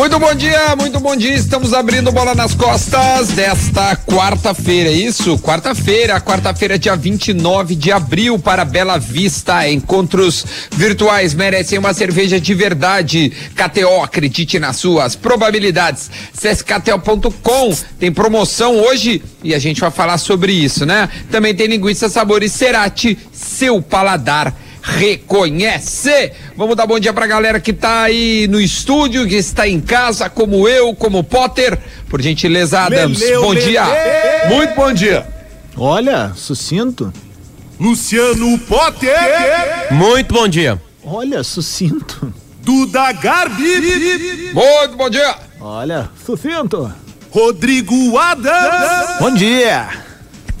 Muito bom dia, muito bom dia. Estamos abrindo bola nas costas desta quarta-feira, é isso? Quarta-feira, quarta-feira, dia 29 de abril, para Bela Vista. Encontros virtuais merecem uma cerveja de verdade. KTO, acredite nas suas probabilidades. CSKTO.com tem promoção hoje e a gente vai falar sobre isso, né? Também tem linguiça sabores Cerati, seu paladar reconhece. Vamos dar bom dia pra galera que tá aí no estúdio, que está em casa, como eu, como Potter. Por gentileza, Adams. Meleu, bom dia. Muito bom dia. Olha, sucinto. Luciano Potter. Muito bom dia. Olha, sucinto. Duda Garbi. Muito bom dia. Olha, sucinto. Rodrigo Adams. Bom dia.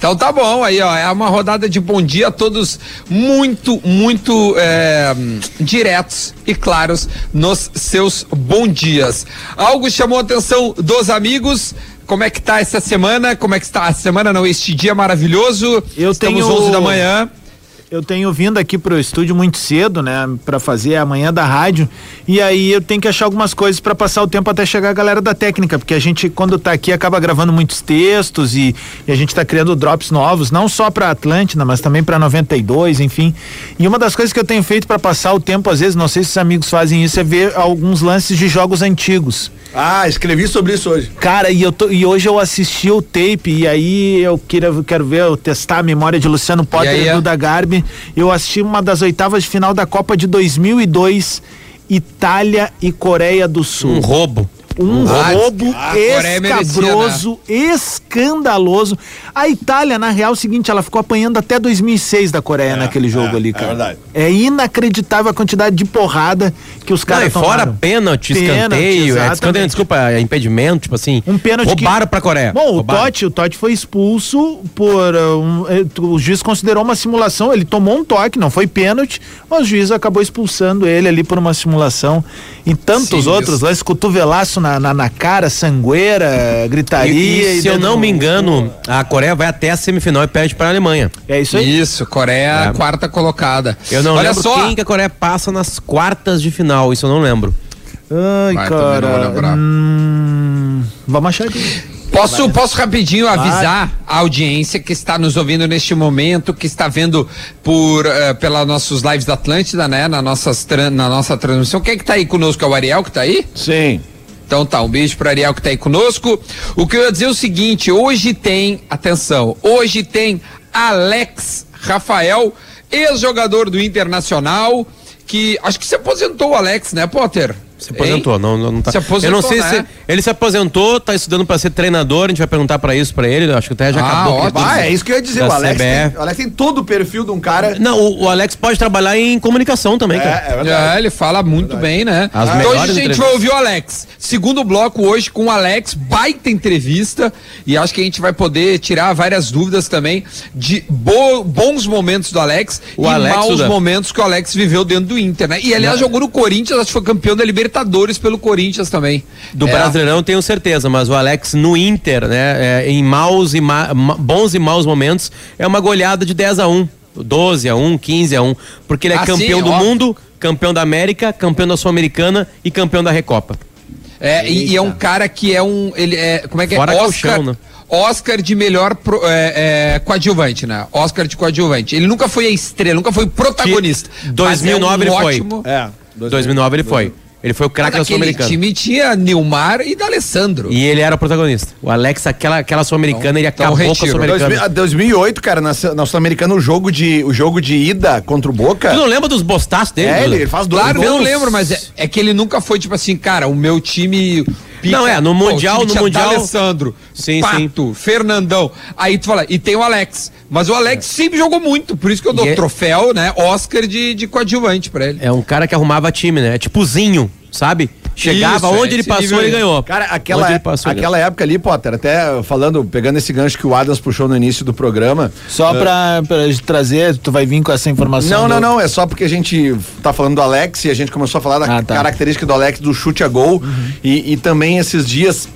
Então tá bom, aí ó, é uma rodada de bom dia, todos muito, muito é, diretos e claros nos seus bom dias. Algo chamou a atenção dos amigos, como é que tá essa semana, como é que está a semana, não, este dia maravilhoso, Eu estamos tenho- 11 da manhã, Eu tenho vindo aqui pro estúdio muito cedo, né, Pra fazer a manhã da rádio, e aí eu tenho que achar algumas coisas pra passar o tempo até chegar a galera da técnica, porque a gente quando tá aqui acaba gravando muitos textos e, e a gente tá criando drops novos, não só pra Atlântida, mas também pra 92, enfim. E uma das coisas que eu tenho feito pra passar o tempo às vezes, não sei se os amigos fazem isso, é ver alguns lances de jogos antigos. Ah, escrevi sobre isso hoje. Cara, e, eu tô- e hoje eu assisti o tape e aí eu queria, eu quero ver, eu testar a memória de Luciano Potter E aí, e é? Duda Garbi. Eu assisti uma das oitavas de final da Copa de 2002, Itália e Coreia do Sul. Um roubo. Um Ah, roubo merecia, escabroso, escandaloso. A Itália, na real, é o seguinte, ela ficou apanhando até 2006 da Coreia naquele jogo é, ali, é cara. verdade. É inacreditável a quantidade de porrada que os caras e fora tomaram. pênalti, escanteio, é, escanteio, desculpa, é impedimento, tipo assim. Um pênalti Roubaram que... pra Coreia. Bom, o Roubaram. Totti, o Totti foi expulso por uh, um, eh, o juiz considerou uma simulação, ele tomou um toque, não foi pênalti, mas o juiz acabou expulsando ele ali por uma simulação. E tantos Sim, outros, lá esse cotovelaço na, na, na cara, sangueira, gritaria. E, e se eu não me engano, a Coreia vai até a semifinal e perde para a Alemanha. É isso aí. Isso, Coreia, É. quarta colocada. Eu não Olha lembro só, quem que a Coreia passa nas quartas de final, isso eu não lembro. Ai, Vai, também não vou cara. lembrar. Hum, vamos achar aqui. Posso, posso rapidinho avisar a audiência que está nos ouvindo neste momento, que está vendo por eh, pelas nossos lives da Atlântida, né? Na, nossas, na nossa transmissão. Quem é que tá aí conosco? É o Ariel que tá aí? Sim. Então tá, um beijo pro Ariel que tá aí conosco. O que eu ia dizer é o seguinte, hoje tem, atenção, hoje tem Alex Rafael, ex-jogador do Internacional, que acho que se aposentou o Alex, né, Potter? Se aposentou, não, não, não tá. Se aposentou, eu não sei né? se ele se aposentou, tá estudando pra ser treinador, a gente vai perguntar pra isso pra ele, eu acho que até já Ah, acabou. ótimo. Ah, é isso que eu ia dizer. O Alex, tem, o Alex tem todo o perfil de um cara. Não, o, o Alex pode trabalhar em comunicação também, É, cara. é verdade. É, ele fala muito bem, né? As então hoje a gente vai ouvir o Alex. Segundo bloco hoje com o Alex, baita entrevista. E acho que a gente vai poder tirar várias dúvidas também de bo- bons momentos do Alex O e Alex, maus momentos que o Alex viveu dentro do Inter, né? E aliás, jogou no Corinthians, acho que foi campeão da Libertadores pelo Corinthians também. Do É. Brasileirão tenho certeza, mas o Alex no Inter, né, é, em maus e ma- ma- bons e maus momentos, é uma goleada de 10 a 1, 12 a 1, 15 a 1, porque ele é Ah, campeão sim, do ó. mundo, campeão da América, campeão da Sul-Americana e campeão da Recopa. É, e, e é um cara que é um. Ele é, como é que Fora é? que é Oscar, chão, né? Oscar de melhor pro- é, é, coadjuvante, né? Oscar de coadjuvante. Ele nunca foi a estrela, nunca foi protagonista. Que 2009 mas é um ele foi. ótimo... É. 2009 ele foi. Ele foi o craque da Sul-Americana. time tinha Nilmar e D'Alessandro. E ele era o protagonista. O Alex, aquela, aquela Sul-Americana, ele então acabou com a. Sul-Americana. 2000 a 2008, cara, na, na Sul-Americana, o jogo de o jogo de ida contra o Boca. Tu não lembra dos bostaços dele? É, ele faz dois Claro, eu não gols. lembro, mas é, é que ele nunca foi tipo assim, cara, o meu time. Pica. Não, é, no Pô, Mundial- time no Mundial- D'Alessandro, Sim, Pato, Fernandão. Aí tu fala, e tem o Alex. Mas o Alex sempre jogou muito, por isso que eu dou E é- troféu, né? Oscar de, de coadjuvante pra ele. É um cara que arrumava time, né? É tipo Zinho, sabe? Chegava, Isso, é onde ele esse passou, nível ele ganhou. Cara, Onde aquela, ele passou, ele aquela época ali, Potter, até falando, pegando esse gancho que o Adams puxou no início do programa. Só pra, pra trazer, tu vai vir com essa informação. Não, não, do- não, é só porque a gente tá falando do Alex e a gente começou a falar da Ah, tá. característica do Alex do chute a gol e, e também esses dias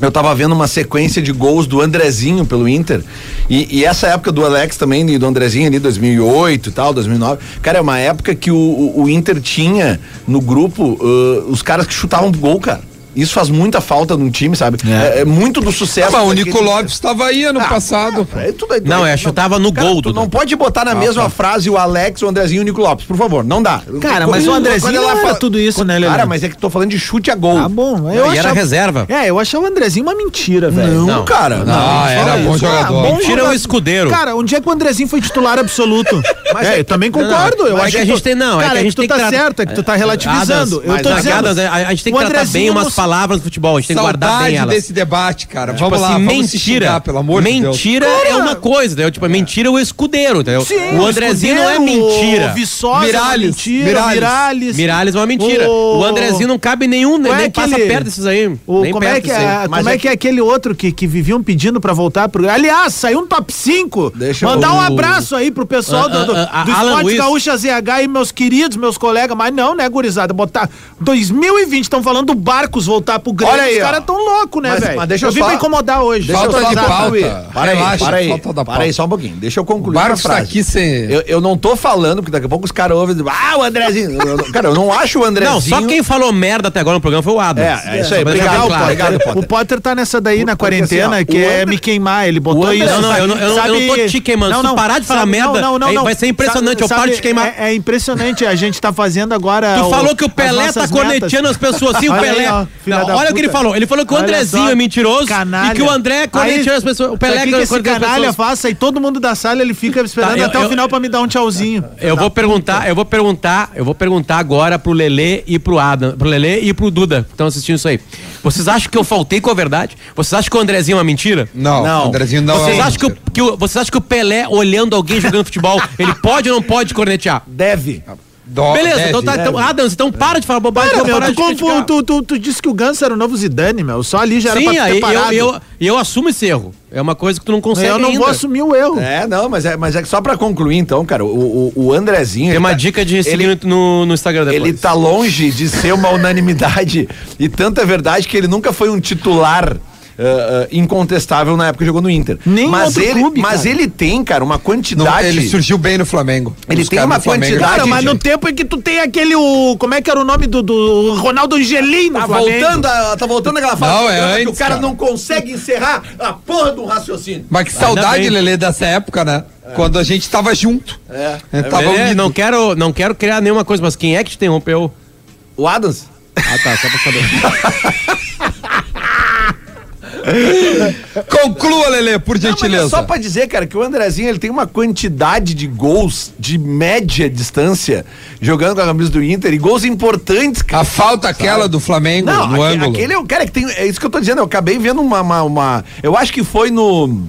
eu tava vendo uma sequência de gols do Andrezinho pelo Inter. E, e essa época do Alex também, do Andrezinho ali, 2008 e tal, 2009. Cara, é uma época que o, o, o Inter tinha no grupo uh, os caras que chutavam gol, cara. Isso faz muita falta num time, sabe? É, é muito do sucesso. Ah, mas o Nico Lopes estava aí ano Ah, passado. É, tudo aí- Não, é, chutava no Cara, gol, tu não pode botar na mesma frase o Alex, o Andrezinho e o Nico Lopes, por favor. Não dá. Cara, mas o Andrezinho Quando ela não era fala- tudo isso, né, Lelê? Cara, mas é que tô falando de chute a gol. Tá bom. E Eu era achava... reserva. É, eu achava o Andrezinho uma mentira, velho. Não, Não. cara. Não, era fala bom isso. jogador. bom Tira o escudeiro. Cara, onde é que o Andrezinho foi titular absoluto? Mas é, é- eu também Não, não, concordo. eu acho é que a gente tu- tem- não, é que a gente tu tem tá que tra- certo, é que tu tá relativizando. Adams, eu tô dizendo. A, gente tem que tratar bem umas não- palavras do futebol, a gente tem que guardar bem elas. desse debate, cara. Tipo Vamos lá, assim, vamos se mentira. xingar, pelo amor de Deus. mentira é uma coisa, entendeu? Tipo, mentira é o escudeiro, entendeu? Sim, o Andrezinho não é mentira. O Viçosa Miralles, é uma mentira, Miralles. Miralles. Miralles é uma mentira. O- O Andrezinho não cabe nenhum, nem, é nem passa aquele- perto desses aí. O, nem como é perto que é, aí. Mas como é é que é aquele outro que, que viviam pedindo pra voltar pro. Aliás, saiu um top 5. Deixa eu- Mandar um o- abraço aí pro pessoal Ah, do, do, ah, ah, do Esporte. Gaúcha ZH e meus queridos, meus colegas, mas não, né, gurizada? Botar 2020, estão falando do Barcos voltar pro Grêmio. Olha aí, Os caras tão loucos, né, velho? mas deixa eu vim só- pra incomodar hoje. Deixa Falta eu só de pauta. concluir. Para aí, Relaxa, para aí. falta da Para aí só um pouquinho. Deixa eu concluir. O Barcos a frase. tá aqui sem- Eu, eu não tô falando, porque daqui a pouco os caras ouvem. Ah, o Andrezinho. Eu- eu- cara, eu não acho o Andrezinho. Não, só quem falou merda até agora no programa foi o Adams. É, é isso aí. Obrigado, claro. obrigado, O Potter. Potter tá nessa daí na quarentena, assim, ó, que é me queimar. Ele botou isso. Não, não, eu não- eu não- eu não tô te queimando. Se tu parar de falar merda, vai ser impressionante, eu paro de te queimar. É, é impressionante, a gente tá fazendo agora. Tu falou que o Pelé tá metas. corneteando as pessoas assim, o Pelé. Não, da olha o que ele puta. falou. Ele falou que o Olha Andrezinho só, é mentiroso canalha. e que o André corneteou Aí, as pessoas. O Pelé sabe o que, que esse corneteou canalha pessoas. faça e todo mundo da sala ele fica esperando Tá, eu- até eu- o final pra me dar um tchauzinho. Eu vou perguntar, eu vou perguntar, eu vou perguntar agora pro Lelê e pro Adam, pro Lelê e pro Duda, que estão assistindo isso aí. Vocês acham que eu faltei com a verdade? Vocês acham que o Andrezinho é uma mentira? Não, Não. o Andrezinho não vocês, é. acham que o, que o- vocês acham que o Pelé, olhando alguém jogando futebol, ele pode ou não pode cornetear? Deve. Dó- Beleza, deve. então tá. Então, Adams, então para de falar bobagem. Cara, meu, tu, de criticar. confu- tu, tu, tu disse que o Ganso era o novo Zidane, meu. Só ali já era Sim, pra tu ter aí eu, parado. eu, eu assumo esse erro. É uma coisa que tu não consegue Eu não ainda. vou assumir o erro. É, não, mas é, mas é que só pra concluir, então, cara, o, o, o Andrezinho. Tem uma tá- dica de seguir ele, no, no Instagram depois. ele tá longe de ser uma unanimidade. e tanta verdade que ele nunca foi um titular. Ah, incontestável na época que jogou no Inter. Nem em mas outro ele, clube, mas cara. ele tem, cara, uma Não, quantidade. ele surgiu bem no Flamengo. Ele tem uma do quantidade Cara, mas no tempo em que tu tem aquele. O, como é que era o nome do, do Ronaldo Angelino? Tá Flamengo? voltando, a- tá voltando aquela fase Não, do é programa que antes, o cara, cara. não consegue encerrar a porra um raciocínio. Mas que saudade. Lelê, dessa época, né? Quando a gente tava junto. É. É, tava Lelê, não quero, não quero criar nenhuma coisa, mas quem é que te interrompeu? O Adams? Ah, tá, só pra saber. Conclua, Lelê, por Não, é gentileza. só pra dizer, cara, que o Andrezinho ele tem uma quantidade de gols de média distância jogando com a camisa do Inter e gols importantes, cara. A falta aquela do Flamengo Não, no aque- ângulo. aquele é o cara que tem. É isso que eu tô dizendo. Eu acabei vendo uma, uma, uma- Eu acho que foi no.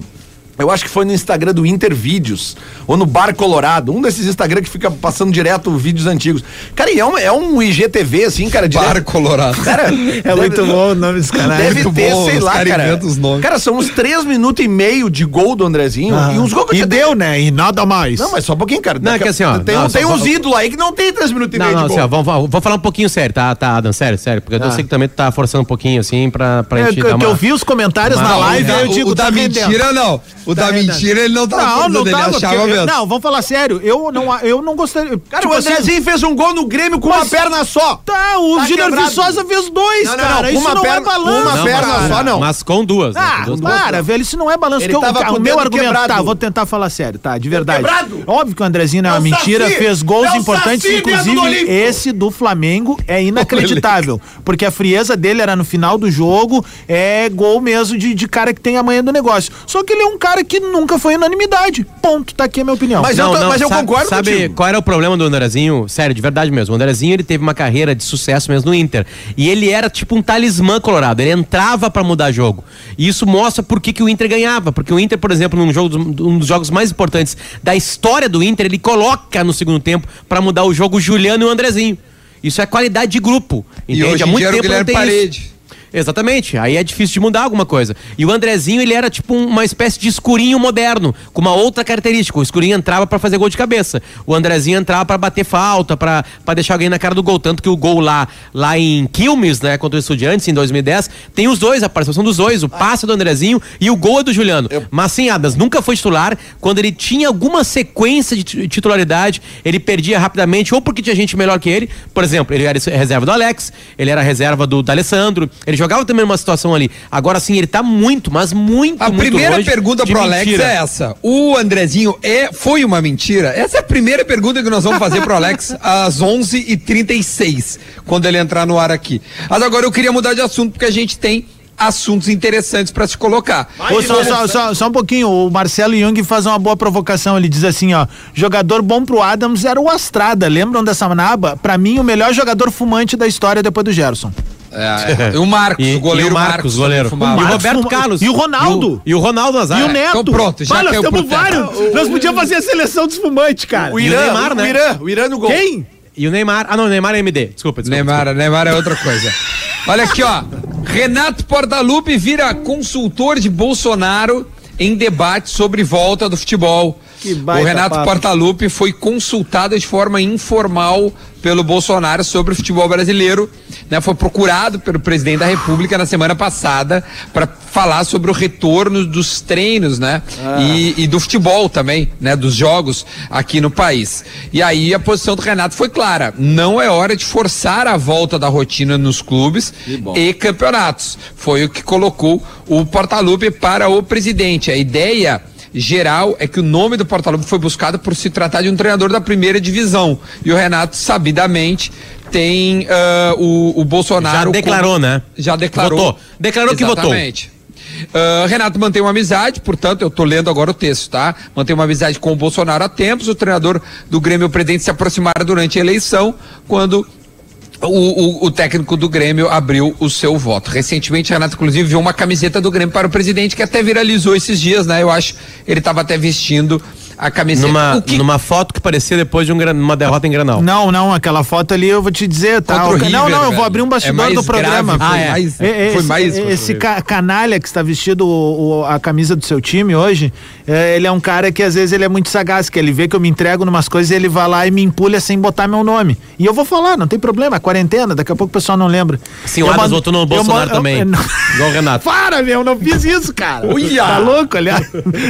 Eu acho que foi no Instagram do Inter Vídeos, ou no Bar Colorado, um desses Instagram que fica passando direto vídeos antigos. Cara, e é um, é um IGTV, assim, cara, direto. Bar Colorado. Cara, É muito bom o nome desse canal. Deve muito ter, bom, sei lá, cara cara. inventam os nomes. Cara, são uns três minutos e meio de gol do Andrezinho e uns gols que eu E deu, né? E nada mais. Não, mas só um pouquinho, cara. Não, é que assim, ó, Tem, não, tem só- uns ídolos aí que não tem três minutos e Não, meio não, de assim, gol. ó, vamos, vou falar um pouquinho sério, tá, tá, Adam? Sério, sério. Porque eu Ah. sei que também tu tá forçando um pouquinho, assim, pra, pra É, gente que, dar uma... eu vi os comentários Uma- na live, eu da- digo, o da tá rendendo. mentira, não. O Tá da rendendo. mentira, ele não tá Não, falando não dele, tava. achava porque- mesmo. não, vamos falar sério. Eu não, eu não gostaria. Cara, tipo o assim, Andrezinho fez um gol no Grêmio com uma perna só. Tá, o Tá Júnior. Viçosa fez dois, Não, não, cara. não, Isso uma não perna- é balanço. uma Não, perna só, não. Mas com duas. né? Ah, Com duas para, velho, isso não é balanço. Ele que eu- tava o meu argumento, quebrado. tá, vou tentar falar sério, tá, de verdade. quebrado. Óbvio que o Andrezinho não é É uma o mentira, Saci. fez gols É importantes, inclusive esse do Flamengo é inacreditável, porque a frieza dele era no final do jogo, é gol mesmo de, de cara que tem a manha do negócio. Só que ele é um cara que nunca foi unanimidade. Ponto, tá aqui a minha opinião. Mas eu tô- mas eu sabe, concordo Sabe contigo. qual era o problema do Andrezinho? Sério, de verdade mesmo. O Andrezinho, ele teve uma carreira de sucesso mesmo no Inter. E ele era tipo um talismã colorado. Ele entrava pra mudar jogo. E isso mostra por que, que o Inter ganhava. Porque o Inter, por exemplo, num jogo, dos- um dos jogos mais importantes da história do Inter, ele coloca no segundo tempo pra mudar o jogo o Juliano e o Andrezinho. Isso é qualidade de grupo. E Entende? hoje Há muito dia era o tempo não tem isso. Exatamente. Aí é difícil de mudar alguma coisa. E o Andrezinho, ele era tipo um- uma espécie de escurinho moderno, com uma outra característica. O escurinho entrava pra fazer gol de cabeça. O Andrezinho entrava pra bater falta, pra pra deixar alguém na cara do gol. Tanto que o gol lá, lá em Quilmes, né, contra o Estudiantes, em 2010, tem os dois, a participação dos dois. O passe do Andrezinho e o gol é do Juliano. Mas sim, Adas, nunca foi titular. Quando ele tinha alguma sequência de ti- titularidade, ele perdia rapidamente, ou porque tinha gente melhor que ele. Por exemplo, ele era reserva do Alex, ele era reserva do D'Alessandro, ele jogava também numa situação ali. Agora sim, ele tá muito, mas muito, A muito primeira longe pergunta de pro Alex mentira. é essa. O Andrezinho é, foi uma mentira? Essa é a primeira pergunta que nós vamos fazer pro Alex às 11h36, quando ele entrar no ar aqui. Mas agora eu queria mudar de assunto porque a gente tem assuntos interessantes para se colocar. Ô, só, só, só, só um pouquinho, o Marcelo Jung faz uma boa provocação. Ele diz assim: ó, jogador bom pro Adams era o Astrada. Lembram dessa naba? Pra mim, o melhor jogador fumante da história depois do Gerson. É, e o Marcos, E, o goleiro e o Marcos, goleiro. também fumava. E o Marcos Roberto Carlos. e o Ronaldo. E o, e o Ronaldo Azar. E o Neto. então pronto, já Bah, nós temos vários. Nós podíamos fazer a seleção dos fumantes, cara. O E o Irã, Neymar, o né? Irã, o Irã no gol. Quem? E o Neymar. Ah, não, o Neymar é MD. Desculpa, desculpa. Neymar, Neymar é outra coisa. Olha aqui, ó. Renato Portaluppi vira consultor de Bolsonaro em debate sobre volta do futebol. O Renato papo. Portaluppi foi consultado de forma informal pelo Bolsonaro sobre o futebol brasileiro, né? Foi procurado pelo presidente da República na semana passada para falar sobre o retorno dos treinos, né? E, e do futebol também, né? Dos jogos aqui no país. E aí a posição do Renato foi clara: não é hora de forçar a volta da rotina nos clubes e campeonatos. Foi o que colocou o Portaluppi para o presidente. A ideia geral é que o nome do Portaluppi foi buscado por se tratar de um treinador da primeira divisão. E o Renato, sabidamente, tem ah, o, o Bolsonaro. Já declarou, como- né? Já declarou. Votou. Declarou que votou. Exatamente. Ah, Renato mantém uma amizade, portanto, eu tô lendo agora o texto, tá? Mantém uma amizade com o Bolsonaro há tempos. O treinador do Grêmio pretende se aproximar durante a eleição, quando o, o- o técnico do Grêmio abriu o seu voto. Recentemente, Renato, inclusive, viu uma camiseta do Grêmio para o presidente, que até viralizou esses dias, né? Eu acho ele estava até vestindo a camiseta. Numa, O que- numa foto que parecia depois de um uma derrota em Granal. Não, não, aquela foto ali eu vou te dizer, tá? O ca- não, River, não, eu vou abrir um É bastidor mais do programa. grave, foi Ah, é. mais, É, é, foi esse, mais. esse ca- canalha que está vestido o- o- a camisa do seu time hoje, é, ele é um cara que às vezes ele é muito sagaz, que ele vê que eu me entrego numas coisas e ele vai lá e me empulha sem botar meu nome. E eu vou falar, não tem problema, é quarentena, daqui a pouco o pessoal não lembra. Sim, o mando- votou no Bolsonaro eu- também. eu não- Igual o Renato. Para, meu, não fiz isso, cara. Uia! Tá louco, aliás?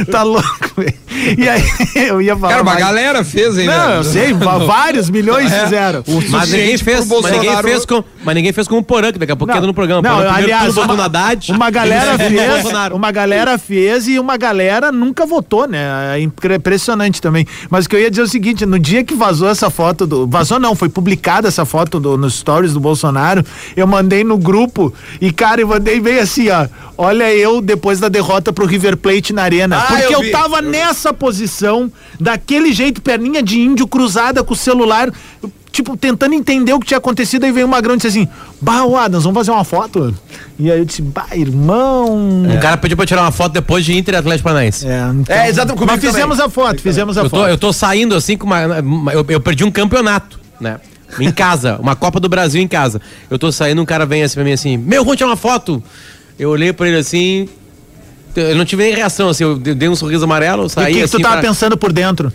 Tá louco, velho. E aí, eu ia falar. Cara, uma mais- galera fez, hein? Não, eu sei, vários milhões É. fizeram. O Mas ninguém, fez, mas ninguém fez com, mas ninguém fez com o Porã, que daqui a pouco Não. entra no programa. Não, Porã primeiro aliás, uma- Haddad. Uma galera fez, uma galera fez e uma galera nunca votou, né? É impre- impressionante também. Mas o que eu ia dizer é o seguinte, no dia que vazou essa foto do, vazou não, foi publicada essa foto do, nos stories do Bolsonaro, eu mandei no grupo e cara, eu mandei bem assim, ó, olha eu depois da derrota pro River Plate na arena, Ah, porque eu eu, tava nessa posição, daquele jeito, perninha de índio cruzada com o celular, tipo, tentando entender o que tinha acontecido, aí veio o Magrão e disse assim, bah, ô Adams, vamos fazer uma foto? E aí eu disse, bah, irmão... O cara pediu pra tirar uma foto depois de Inter e Atlético Paranaense. É, então- É, exato, comigo Mas fizemos a foto, fizemos a Eu tô, foto. eu tô saindo assim com uma. Eu, eu perdi um campeonato, né? Em casa, uma Copa do Brasil em casa. Eu tô saindo, um cara vem assim pra mim assim, meu, vamos tirar uma foto. Eu olhei pra ele assim. Eu não tive nem reação, assim, eu dei um sorriso amarelo, E o saí que, que assim. tu tava pra- pensando por dentro?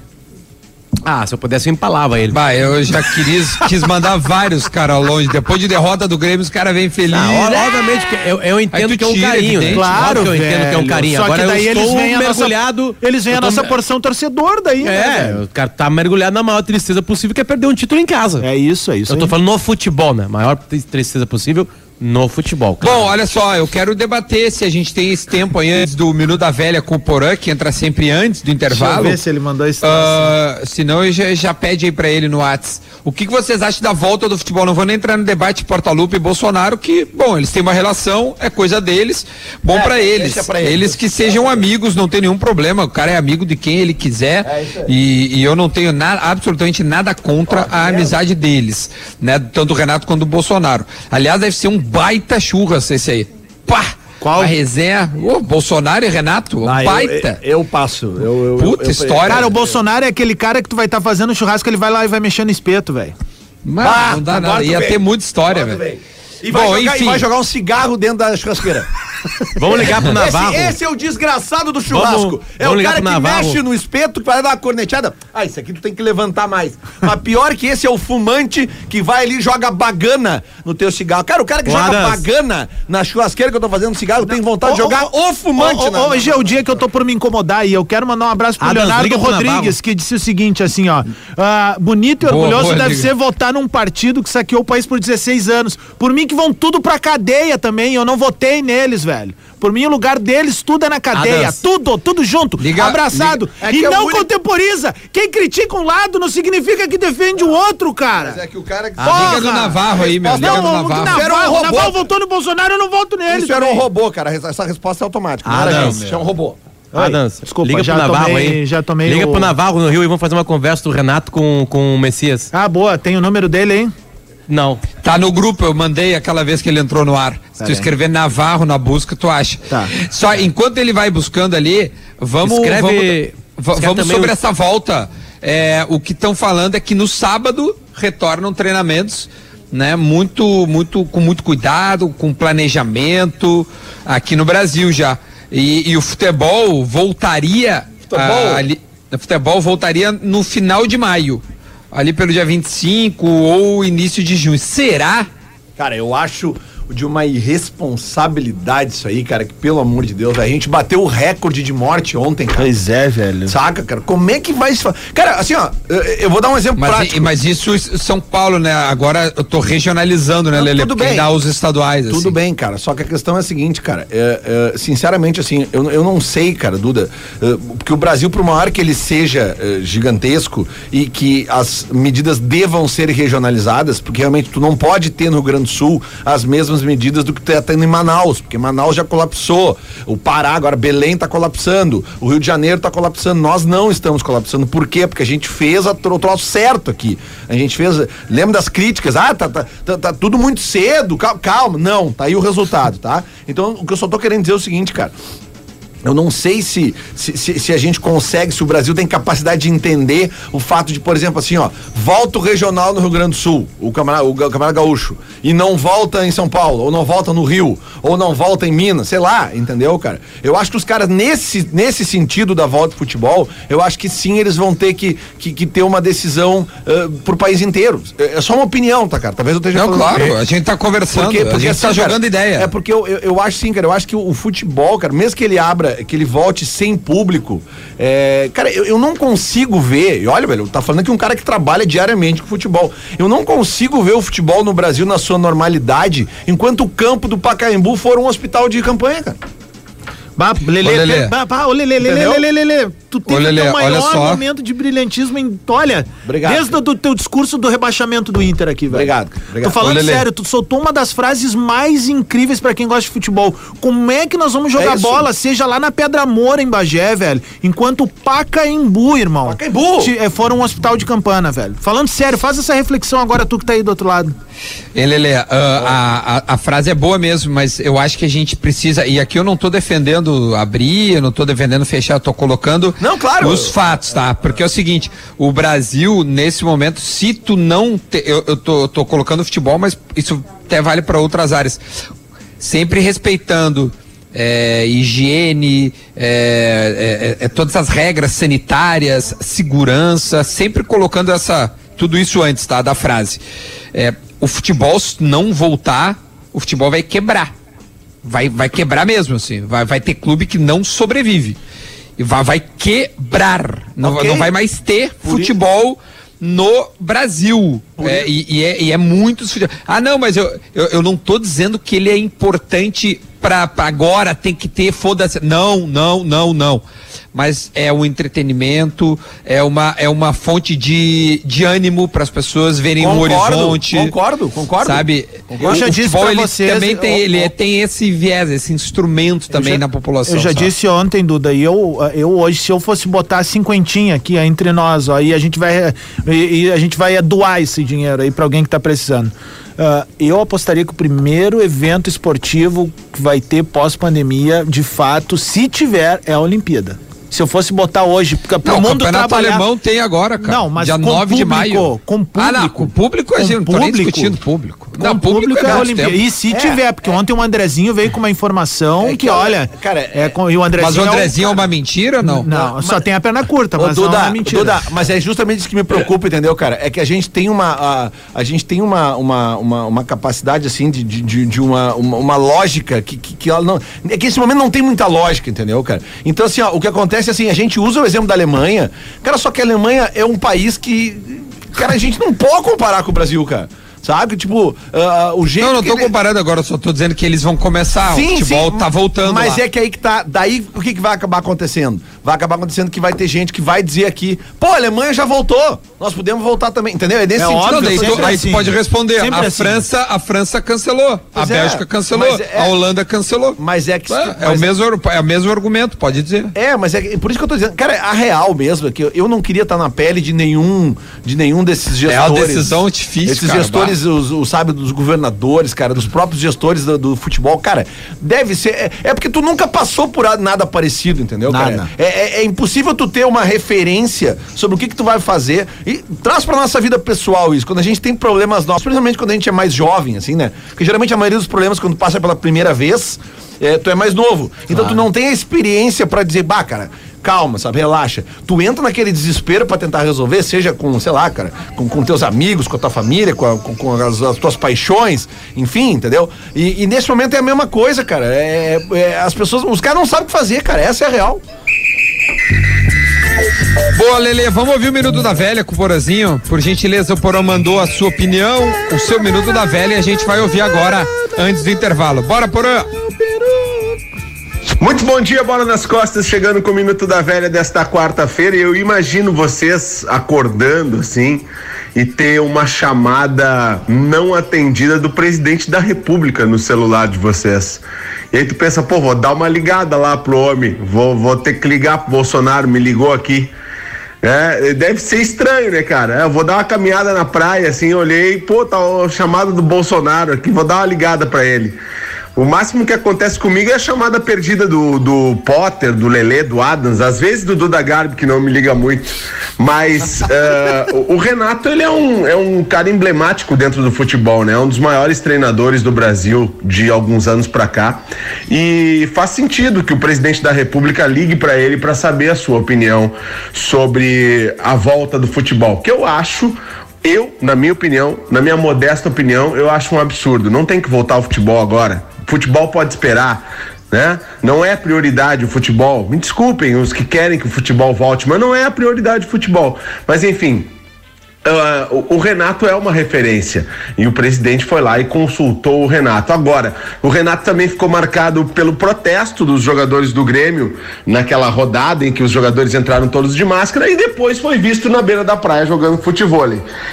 Ah, se eu pudesse, eu empalava ele. Bah, eu já quis, quis mandar vários caras longe. Depois de derrota do Grêmio, os caras vêm felizes. Ah, ob- obviamente que eu, eu entendo que é um tira, carinho, né? Claro, eu entendo que é um carinho. Só Agora que daí eu eles estou vêm a nossa- mergulhado. Eles vêm a tô nossa me- porção torcedor daí, né, É, o cara tá mergulhado na maior tristeza possível, que é perder um título em casa. É isso, é isso. eu tô aí. falando no futebol, né? Maior tri- tristeza possível no futebol. cara. Bom, olha só, eu quero debater se a gente tem esse tempo aí antes do Minuto da Velha com o Porã, que entra sempre antes do Deixa eu intervalo. ver se ele mandou esse troço. Ah, senão eu já, já pede aí pra ele no Whats. O que, que vocês acham da volta do futebol? Não vou nem entrar no debate Portalupe e Bolsonaro, que, bom, eles têm uma relação, é coisa deles. Bom pra eles. deixa pra eles. eles que sejam amigos, não tem nenhum problema. O cara é amigo de quem ele quiser. e, e eu não tenho nada, absolutamente nada contra a amizade deles, né? Tanto o Renato quanto o Bolsonaro. Aliás, deve ser um baita churras esse aí. Pá! Qual? A resenha. Ô, Bolsonaro e Renato, Ah, eu- baita. Eu, eu passo. Eu, eu, Puta eu- eu- história. Cara, o Bolsonaro é aquele cara que tu vai estar fazendo churrasco, ele vai lá e vai mexer no espeto, velho. Mas Ah, não dá nada. Ia ter muita história, velho. E vai, Bom, jogar, e enfim. vai jogar um cigarro dentro da churrasqueira. Vamos ligar pro Navarro. Esse, esse é o desgraçado do churrasco. Vamos- é vamos o cara que Navarro. mexe no espeto, que vai dar uma corneteada. Ah, esse aqui tu tem que levantar mais. Mas pior que esse é o fumante que vai ali e joga bagana no teu cigarro. Cara, o cara que joga bagana na churrasqueira que eu tô fazendo cigarro tem vontade de jogar o fumante Hoje é o dia que eu tô por me incomodar e eu quero mandar um abraço pro Adams, Leonardo Rodrigues, Navarro. que disse o seguinte, assim, ó. ah, bonito e Boa, orgulhoso boa, deve ser votar num partido que saqueou o país por 16 anos. Por mim que vão tudo pra cadeia também, eu não votei neles, velho. Por mim o lugar deles tudo é na cadeia, Adams. tudo, tudo junto, Liga- abraçado. liga- é e é não o único- contemporiza. Quem critica um lado não significa que defende o outro, cara. Mas é que o cara que Liga no Navarro aí, meu. Liga Não, no o Navarro. Navarro, um. Navarro votou no Bolsonaro, eu não voto nele. Isso era um também. robô, cara. Essa resposta é automática. Não Ah, não, isso é um robô. Adams, Desculpa, liga já pro Navarro tomei- aí. já tomei Liga o- pro Navarro no Rio e vamos fazer uma conversa do Renato com, com o Messias. Ah, boa, tem o número dele, hein? Não. Tá no grupo, eu mandei aquela vez que ele entrou no ar. Se tu escrever Navarro na busca, tu acha. Tá. Só enquanto ele vai buscando ali, vamos Escreve- vamos, vamos sobre o- essa volta. É, o que estão falando é que no sábado retornam treinamentos, né? Muito, muito, com muito cuidado, com planejamento aqui no Brasil já. E, e o futebol voltaria Futebol? ali, o futebol voltaria no final de maio, ali pelo dia 25 ou início de junho. Será? Cara, eu acho de uma irresponsabilidade isso aí, cara, que pelo amor de Deus, a gente bateu o recorde de morte ontem, cara. Pois é, velho. Saca, cara? Como é que vai se fa- Cara, assim, ó, eu, eu vou dar um exemplo Mas, prático. mas isso São Paulo, né? Agora eu tô regionalizando, né, Não, Lele? tudo bem. dá os estaduais, Tudo assim. bem, cara. Só que a questão é a seguinte, cara. é, é, sinceramente, assim, eu, eu não sei, cara, Duda, é, porque o Brasil, por maior que ele seja é, gigantesco e que as medidas devam ser regionalizadas, porque realmente tu não pode ter no Rio Grande do Sul as mesmas medidas do que tu tá tendo em Manaus, porque Manaus já colapsou. O Pará, agora Belém tá colapsando. O Rio de Janeiro tá colapsando. Nós não estamos colapsando. Por quê? Porque a gente fez a, o troço certo aqui. A gente fez. Lembra das críticas? Ah, tá, tá, tá, tá tudo muito cedo. Calma. Não, tá aí o resultado, tá? Então, o que eu só tô querendo dizer é o seguinte, cara. Eu não sei se, se, se, se a gente consegue, se o Brasil tem capacidade de entender o fato de, por exemplo, assim, ó, volta o regional no Rio Grande do Sul, o camarada, o camarada gaúcho, e não volta em São Paulo, ou não volta no Rio, ou não volta em Minas, sei lá, entendeu, cara? Eu acho que os caras, nesse, nesse sentido da volta do futebol, eu acho que sim, eles vão ter que, que, que ter uma decisão uh, pro país inteiro. É é só uma opinião, tá, cara? Talvez eu esteja Não, falando- claro, a gente tá conversando, porque, porque a gente tá assim, cara, jogando ideia. É porque eu, eu, eu acho sim, cara. Eu acho que o, o futebol, cara, mesmo que ele abra, que ele volte sem público, é, cara, eu, eu não consigo ver. E olha, velho, tá falando que um cara que trabalha diariamente com futebol. Eu não consigo ver o futebol no Brasil na sua normalidade, enquanto o campo do Pacaembu for um hospital de campanha, cara. Bah, Lelê, Ô, Lelê. Lelê, bah, bah, ô, Lelê, Lelê, Entendeu? Lelê, Lelê, tu teve Ô, Lelê, o teu maior momento de brilhantismo em, olha, Obrigado. desde o teu discurso do rebaixamento do Inter aqui, velho. Obrigado, obrigado. Tô falando Ô, sério, tu soltou uma das frases mais incríveis pra quem gosta de futebol. Como é que nós vamos jogar É bola, seja lá na Pedra Moura, em Bagé, velho, enquanto o Pacaembu, irmão, Pacaembu! te- é, fora um hospital de campana, velho. Falando sério, faz essa reflexão agora tu que tá aí do outro lado. Ei, Lelê, ah, a, a, a frase é boa mesmo, mas eu acho que a gente precisa. E aqui eu não tô defendendo abrir, eu não tô defendendo fechar, eu tô colocando Não, claro. os fatos, tá? Porque é o seguinte: o Brasil, nesse momento, se tu não. te- eu, tô colocando futebol, mas isso até vale para outras áreas. Sempre respeitando. é, higiene, é, é, é, todas as regras sanitárias, segurança, sempre colocando essa tudo isso antes, tá, da frase. É, o futebol se não voltar, o futebol vai quebrar, vai, vai quebrar mesmo, assim, vai, vai ter clube que não sobrevive e vai, vai quebrar, não, Ok. não vai mais ter futebol no Brasil. É, e, e é, e é muitos fute- Ah, não, mas eu, eu, eu não tô dizendo que ele é importante pra agora, tem que ter, foda-se. Não, não, não, não. Mas é um entretenimento, é uma, é uma fonte de, de ânimo para as pessoas verem um Concordo, horizonte. concordo, concordo. Sabe? Eu já disse ele vocês, também tem, eu- ele eu- tem esse viés, esse instrumento também já- na população. Eu já sabe? disse ontem, Duda, e eu, eu hoje, se eu fosse botar cinquentinha aqui entre nós, ó, aí a gente vai e, e a gente vai doar esse dinheiro aí pra alguém que tá precisando. Ah, eu apostaria que o primeiro evento esportivo que vai ter pós-pandemia, de fato, se tiver, é a Olimpíada. Se eu fosse botar hoje, porque pro Não, o mundo campeonato trabalhar... alemão tem agora, cara. Não, mas dia com 9 de público, maio. com Ah, não, público. com público a gente não tô nem público. discutindo público. Com Não, público, é é a muito Olimpíada. E se tiver, porque ontem o Andrezinho veio com uma informação É que, que, olha, cara, é, com, e o Andrezinho Mas o é Andrezinho é uma mentira, não? Não, só mas- tem a perna curta, mas não Duda, é mentira. Duda, mas é justamente isso que me preocupa, entendeu, cara? É que a gente tem uma. A, a gente tem uma, uma, uma, uma capacidade, assim, de, de, de- de uma, uma, uma lógica que, que, que ela não. É que esse momento não tem muita lógica, entendeu, cara? Então, assim, ó, o que acontece é assim, a gente usa o exemplo da Alemanha. Cara, só que a Alemanha é um país que. Cara, a gente não pode comparar com o Brasil, cara. Sabe? Tipo, ah, o jeito Não, não tô ele- comparando agora, só tô dizendo que eles vão começar. o futebol tá voltando Mas lá. é que aí que tá. Daí o que, que vai acabar acontecendo? Vai acabar acontecendo que vai ter gente que vai dizer aqui, pô, a Alemanha já voltou. Nós podemos voltar também, entendeu? É nesse É sentido. óbvio, daí tu- dizendo. aí assim. tu pode responder. Sempre A assim. França, a França cancelou. Pois a é, Bélgica cancelou. é- a Holanda cancelou. Mas é que. É, é o mesmo, é o mesmo argumento, pode dizer. É, mas é por isso que eu tô dizendo, cara, a real mesmo é que eu, eu não queria estar na pele de nenhum de nenhum desses É gestores. decisão difícil, Esses cara, gestores, os, os, sabe, dos governadores, cara, dos próprios gestores do, do futebol, cara, deve ser. É, é porque tu nunca passou por nada parecido, entendeu, Nada. cara? É, é- é impossível tu ter uma referência sobre o que, que tu vai fazer e traz pra nossa vida pessoal isso. Quando a gente tem problemas nossos, principalmente quando a gente é mais jovem, assim, né? Porque geralmente a maioria dos problemas, quando passa pela primeira vez, é, tu é mais novo. Então tu não tem a experiência pra dizer, bah, cara, calma, sabe? Relaxa. Tu entra naquele desespero pra tentar resolver, seja com, sei lá, cara, com, com teus amigos, com a tua família, com, a- com- com as, as tuas paixões, enfim, entendeu? E, e nesse momento é a mesma coisa, cara. É, é- as pessoas, os caras não sabem o que fazer, cara. Essa é a real. Boa, Lele, vamos ouvir o Minuto da Velha com o Porazinho. Por gentileza, o Porão mandou a sua opinião, o seu Minuto da Velha, e a gente vai ouvir agora, antes do intervalo. Bora, Porã! Muito bom dia, bola nas costas, chegando com o Minuto da Velha desta quarta-feira. Eu imagino vocês acordando assim e ter uma chamada não atendida do presidente da República no celular de vocês. E aí tu pensa, pô, vou dar uma ligada lá pro homem, vou, vou ter que ligar pro Bolsonaro, me ligou aqui. É, deve ser estranho, né, cara? Eu vou dar uma caminhada na praia, assim, olhei, pô, tá o chamado do Bolsonaro aqui, vou dar uma ligada pra ele. O máximo que acontece comigo é a chamada perdida do, do Potter, do Lelê, do Adams, às vezes do Duda Garbi, que não me liga muito. Mas eh, o, Renato, ele é um, é um cara emblemático dentro do futebol, né? É um dos maiores treinadores do Brasil de alguns anos pra cá. E faz sentido que o presidente da República ligue pra ele pra saber a sua opinião sobre a volta do futebol. Que eu acho eu, na minha opinião, na minha modesta opinião, eu acho um absurdo. Não tem que voltar ao futebol agora. Futebol pode esperar, né? Não é prioridade o futebol. Me desculpem os que querem que o futebol volte, mas não é a prioridade o futebol. Mas enfim, ah, o, o Renato é uma referência e o presidente foi lá e consultou o Renato. Agora, o Renato também ficou marcado pelo protesto dos jogadores do Grêmio naquela rodada em que os jogadores entraram todos de máscara e depois foi visto na beira da praia jogando futebol.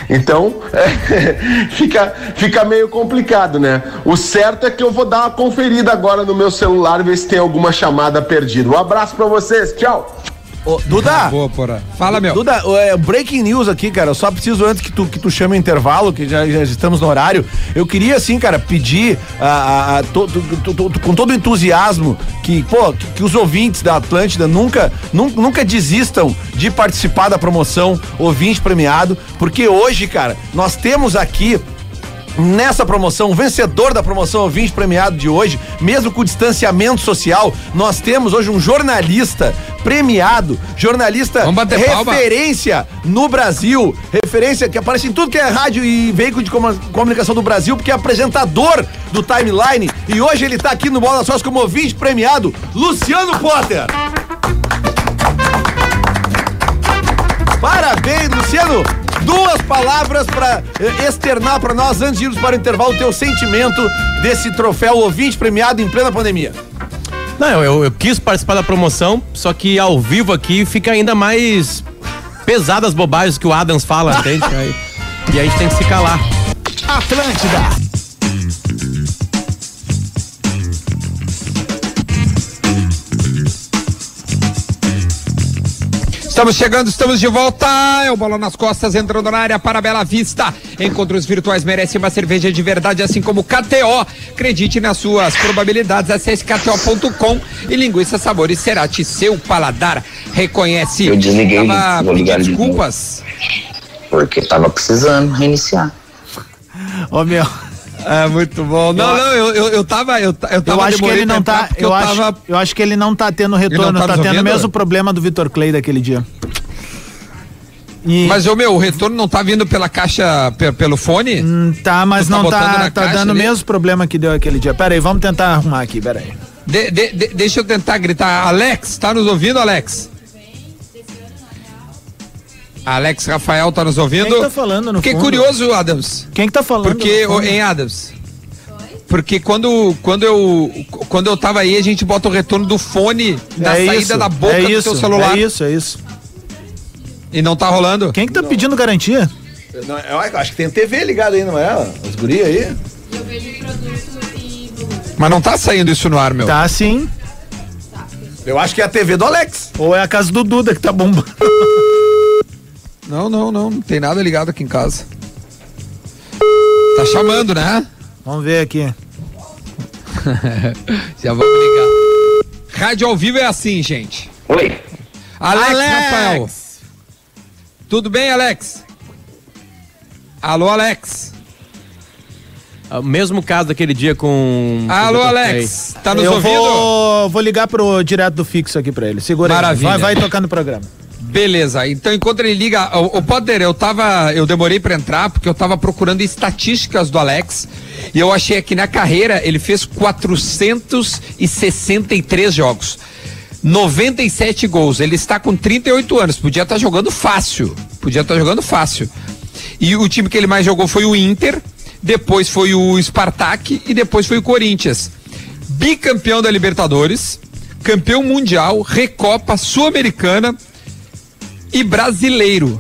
Então, é, fica, fica meio complicado, né? O certo é que eu vou dar uma conferida agora no meu celular ver se tem alguma chamada perdida. Um abraço pra vocês, tchau! Ô, Duda! Boa, Porã. Fala, meu. Duda, é, breaking news aqui, cara. Eu só preciso, antes que tu, que tu chame o intervalo, que já, já estamos no horário, eu queria, assim, cara, pedir a, a- a to- to- to- com todo o entusiasmo que, pô, que, que os ouvintes da Atlântida nunca, nun- nunca desistam de participar da promoção ouvinte premiado, porque hoje, cara, nós temos aqui Nessa promoção, o vencedor da promoção ouvinte premiado de hoje, mesmo com distanciamento social, nós temos hoje um jornalista premiado, jornalista bater palma. referência no Brasil, referência que aparece em tudo que é rádio e veículo de comu- comunicação do Brasil, porque é apresentador do Timeline e hoje ele tá aqui no Bola Sós como ouvinte premiado, Luciano Potter. Parabéns, Luciano! Duas palavras para externar para nós antes de irmos para o intervalo o teu sentimento desse troféu ouvinte premiado em plena pandemia. Não, eu, eu- eu quis participar da promoção, só que ao vivo aqui fica ainda mais pesadas as bobagens que o Adams fala, entende? Aí- e a gente tem que se calar. Atlântida. Estamos chegando, estamos de volta. É o Bola nas Costas entrando na área para Bela Vista. Encontros virtuais merecem uma cerveja de verdade, assim como KTO. Acredite nas suas probabilidades. Acesse KTO.com e linguiça sabores Cerati. Seu paladar reconhece. Eu desliguei, Tava vou ligar pedindo de desculpas. Porque tava precisando reiniciar. Ô meu, É muito bom. Não, não, eu, eu, eu tava. Eu, eu, tava eu acho que ele não tá. Eu, acho, tava. eu acho que ele não tá tendo retorno, não tá tá, tendo o mesmo problema do Vitor Clay daquele dia. E, Mas, ô meu, o retorno não tá vindo pela caixa, pe- pelo fone? hum, tá, mas tu tá não tá, tá dando o mesmo problema que deu aquele dia. Pera aí, vamos tentar arrumar aqui, pera aí. De- de- de- deixa eu tentar gritar. Alex, tá nos ouvindo, Alex? Alex Rafael tá nos ouvindo? Quem que tá falando no Fiquei fundo? curioso, Adams. Quem que tá falando? Porque, em Adams. Porque quando, quando, eu, quando eu tava aí, a gente bota o retorno do fone na é saída isso, da boca é do isso, seu celular. É isso, é isso. E não tá rolando. Quem que tá pedindo garantia? Não, eu acho que tem TV ligado aí, não é? As gurias aí. Mas não tá saindo isso no ar, meu. Tá sim. Eu acho que é a TV do Alex. Ou é a casa do Duda que tá bombando. Não, não, não. Não tem nada ligado aqui em casa. Tá chamando, né? Vamos ver aqui. Já vamos ligar. Rádio ao vivo é assim, gente. Oi. Alex, Alex! Rafael. Tudo bem, Alex? Alô, Alex. Ah, O mesmo caso daquele dia com. Alô. Alex. Tá nos eu ouvindo? vou, vou ligar pro direto do fixo aqui pra ele. Segura aí. Maravilha. Vai, vai tocando o programa. Beleza, então enquanto ele liga, o, o Potter, eu tava, eu demorei pra entrar porque eu tava procurando estatísticas do Alex e eu achei que na carreira ele fez 463 jogos. 97 gols, ele está com 38 anos, podia estar jogando fácil, podia estar jogando fácil. E o time que ele mais jogou foi o Inter, depois foi o Spartak e depois foi o Corinthians. Bicampeão da Libertadores, campeão mundial, Recopa Sul-Americana e brasileiro.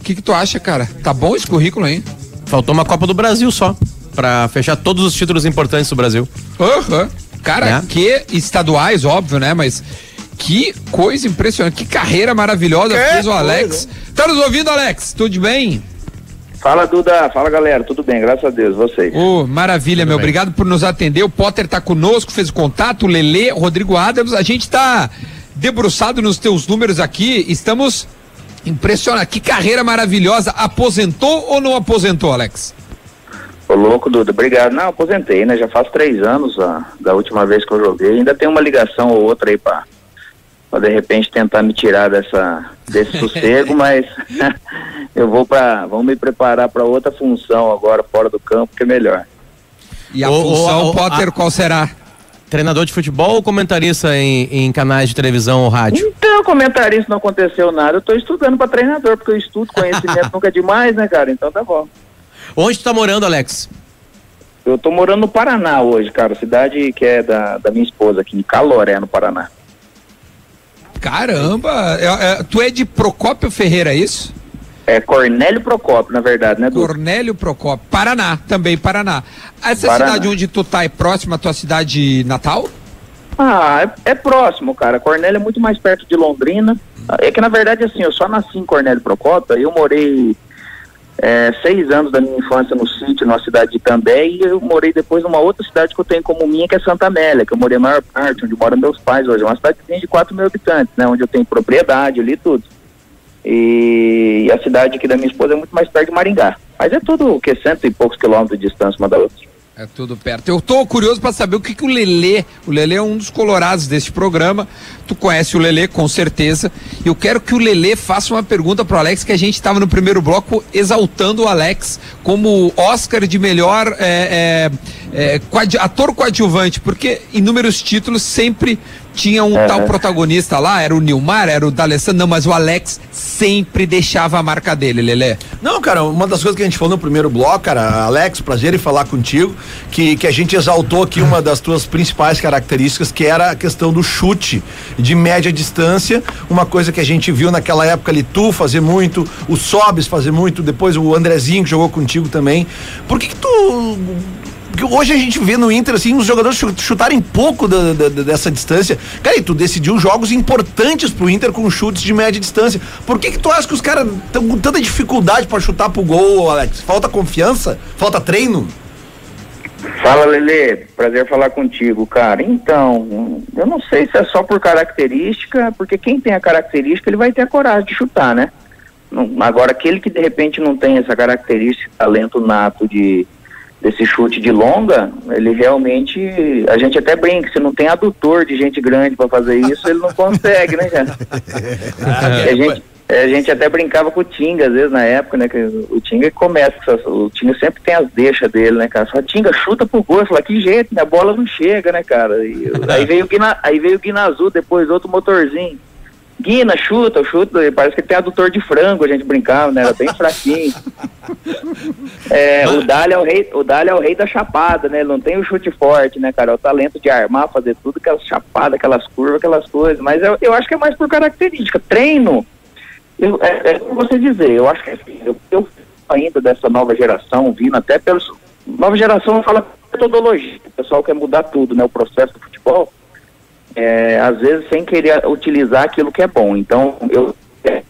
O que, que tu acha, cara? Tá bom esse currículo, hein? Faltou uma Copa do Brasil só. Pra fechar todos os títulos importantes do Brasil. Aham. Cara, É. que estaduais, óbvio, né? Mas que coisa impressionante. Que carreira maravilhosa fez o Alex. Tá nos ouvindo, Alex? Tudo bem? Fala, Duda. Fala, galera. Tudo bem? Graças a Deus. Vocês. Ô, maravilha, meu. Obrigado por nos atender. O Potter tá conosco, fez o contato, o Lelê, o Rodrigo Adams. A gente tá debruçado nos teus números aqui. Estamos impressionados. Que carreira maravilhosa. Aposentou ou não aposentou, Alex? Ô, louco, Duda. Obrigado. Não, aposentei, né? Já faz três anos ó, da última vez que eu joguei. Ainda tem uma ligação ou outra aí pra, pra de repente tentar me tirar dessa, desse sossego, mas eu vou pra. Vamos me preparar pra outra função agora fora do campo, que é melhor. E a Ô, ô, função, ô, Potter, a- qual será? Treinador de futebol ou comentarista em, em canais de televisão ou rádio? Então, comentarista não aconteceu nada. Eu tô estudando pra treinador, porque eu estudo conhecimento nunca é demais, né, cara? Então tá bom. Onde tu tá morando, Alex? Eu tô morando no Paraná hoje, cara. Cidade que é da, da minha esposa aqui, em Caloré, no Paraná. Caramba! É- é- tu é de Procópio Ferreira, é isso? É Cornélio Procópio, na verdade, né, Duda? Cornélio Procópio. Paraná, também Paraná. Essa Paraná. cidade onde tu tá é próxima à tua cidade natal? Ah, é, é próximo, cara. Cornélio é muito mais perto de Londrina. É que, na verdade, assim, eu só nasci em Cornélio Procópio, eu morei é, seis anos da minha infância no sítio, na cidade de Cambé, e eu morei depois numa outra cidade que eu tenho como minha, que é Santa Amélia, que eu morei a maior parte, onde moram meus pais hoje. É uma cidade que tem de 4 mil habitantes, né? Onde eu tenho propriedade ali e tudo. E, a cidade aqui da minha esposa é muito mais perto de Maringá. Mas é tudo, o que, cento e poucos quilômetros de distância uma da outra. É tudo perto. Eu tô curioso pra saber o que, que o Lelê, o Lelê é um dos colorados deste programa. Tu conhece o Lelê com certeza. Eu quero que o Lelê faça uma pergunta pro Alex que a gente estava no primeiro bloco exaltando o Alex como Oscar de melhor é, é, é, ator coadjuvante, porque inúmeros títulos sempre tinha um tal protagonista lá, era o Nilmar, era o D'Alessandro, não, mas o Alex sempre deixava a marca dele, Lelê. Não, cara, uma das coisas que a gente falou no primeiro bloco, cara, Alex, prazer em falar contigo, que, que a gente exaltou aqui uma das tuas principais características, que era a questão do chute de média distância, uma coisa que a gente viu naquela época ali, tu fazer muito, o Sobes fazer muito, depois o Andrezinho que jogou contigo também. Por que que tu hoje a gente vê no Inter, assim, os jogadores chu- chutarem pouco da- da- dessa distância. Cara, e tu decidiu jogos importantes pro Inter com chutes de média distância. Por que que tu acha que os caras estão com tanta dificuldade pra chutar pro gol, Alex? Falta confiança? Falta treino? Fala, Lele. Prazer falar contigo, cara. Então, eu não sei se é só por característica, porque quem tem a característica, ele vai ter a coragem de chutar, né? Agora, aquele que de repente não tem essa característica, talento nato de desse chute de longa, ele realmente, a gente até brinca, se não tem adutor de gente grande para fazer isso, ele não consegue, né, cara? a, gente, a gente até brincava com o Tinga, às vezes, na época, né? Que o Tinga começa, o Tinga sempre tem as deixas dele, né, cara? Só Tinga, chuta pro gol, fala, que jeito, né? A bola não chega, né, cara? E, aí veio o Guina, aí veio o Guina Azul, depois outro motorzinho. Guina, chuta, chuta, parece que tem adutor de frango, a gente brincava, né? Era bem fraquinho. É, o Dali é o rei, o Dali é o rei da chapada, né? Ele não tem o chute forte, né, cara? É o talento de armar, fazer tudo, aquelas chapadas, aquelas curvas, aquelas coisas. Mas eu, eu acho que é mais por característica. Treino, eu, é, é como você dizer, eu acho que assim, eu, eu ainda dessa nova geração, vindo até pelos. Nova geração fala metodologia. O pessoal quer mudar tudo, né? O processo do futebol. É, às vezes sem querer utilizar aquilo que é bom. Então, eu. é,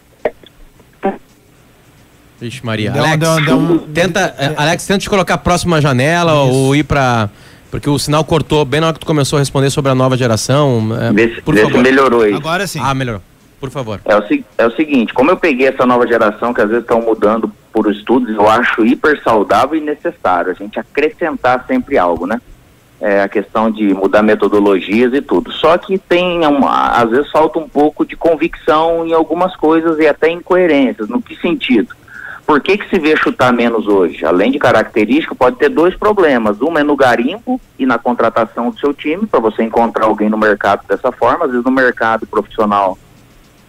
Vixe, Maria. Deu- Alex, deu- deu um- tenta, eh, Alex, tenta te colocar próximo à janela ou ir pra. Porque o sinal cortou bem na hora que tu começou a responder sobre a nova geração. se, por favor. melhorou aí. Agora sim. Ah, melhorou. Por favor. É o, é o seguinte, como eu peguei essa nova geração que às vezes estão mudando por estudos, eu acho hiper saudável e necessário a gente acrescentar sempre algo, né? É a questão de mudar metodologias e tudo. Só que tem, uma, às vezes falta um pouco de convicção em algumas coisas e até incoerências. No que sentido? Por que, que se vê chutar menos hoje? Além de característica, pode ter dois problemas. Uma é no garimpo e na contratação do seu time, para você encontrar alguém no mercado dessa forma. Às vezes no mercado profissional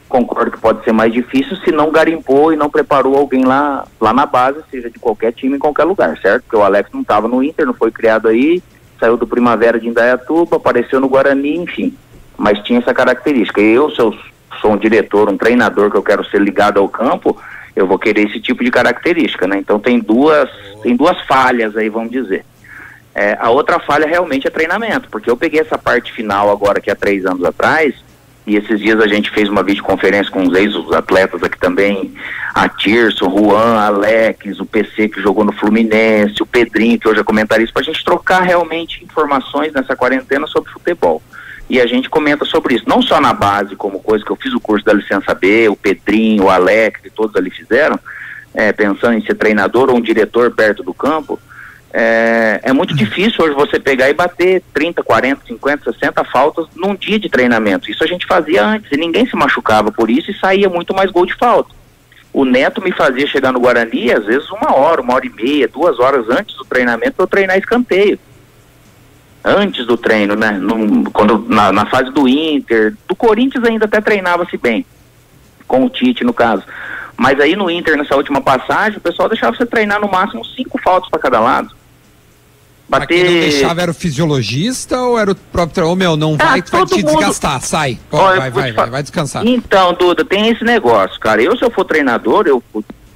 concordo que pode ser mais difícil se não garimpou e não preparou alguém lá, lá na base, seja de qualquer time em qualquer lugar, certo? Porque o Alex não estava no Inter, não foi criado aí, saiu do Primavera de Indaiatuba, apareceu no Guarani, enfim. Mas tinha essa característica. Eu, se eu sou um diretor, um treinador que eu quero ser ligado ao campo, eu vou querer esse tipo de característica, né? Então tem duas, tem duas falhas aí, vamos dizer. É, a outra falha realmente é treinamento, porque eu peguei essa parte final agora que há três anos atrás, e esses dias a gente fez uma videoconferência com os ex-atletas aqui também, a Tirso, Juan, Alex, o PC que jogou no Fluminense, o Pedrinho, que hoje é comentarista, para a gente trocar realmente informações nessa quarentena sobre futebol. E a gente comenta sobre isso, não só na base, como coisa que eu fiz o curso da licença B, o Pedrinho, o Alex, e todos ali fizeram, é, pensando em ser treinador ou um diretor perto do campo, é, é muito difícil hoje você pegar e bater 30, 40, 50, 60 faltas num dia de treinamento. Isso a gente fazia antes e ninguém se machucava por isso e saía muito mais gol de falta. O Neto me fazia chegar no Guarani, às vezes uma hora, uma hora e meia, duas horas antes do treinamento para eu treinar escanteio. Antes do treino, né? Num- quando, na, na fase do Inter, do Corinthians ainda até treinava-se bem, com o Tite no caso. Mas aí no Inter, nessa última passagem, o pessoal deixava você treinar no máximo cinco faltas para cada lado. Mas quem não deixava era o fisiologista ou era o próprio Ô meu, não Ah, vai, vai te mundo- desgastar, sai. Ó, Olha, vai, vai, vai, vai descansar. Então, Duda, tem esse negócio, cara. Eu, se eu for treinador, eu,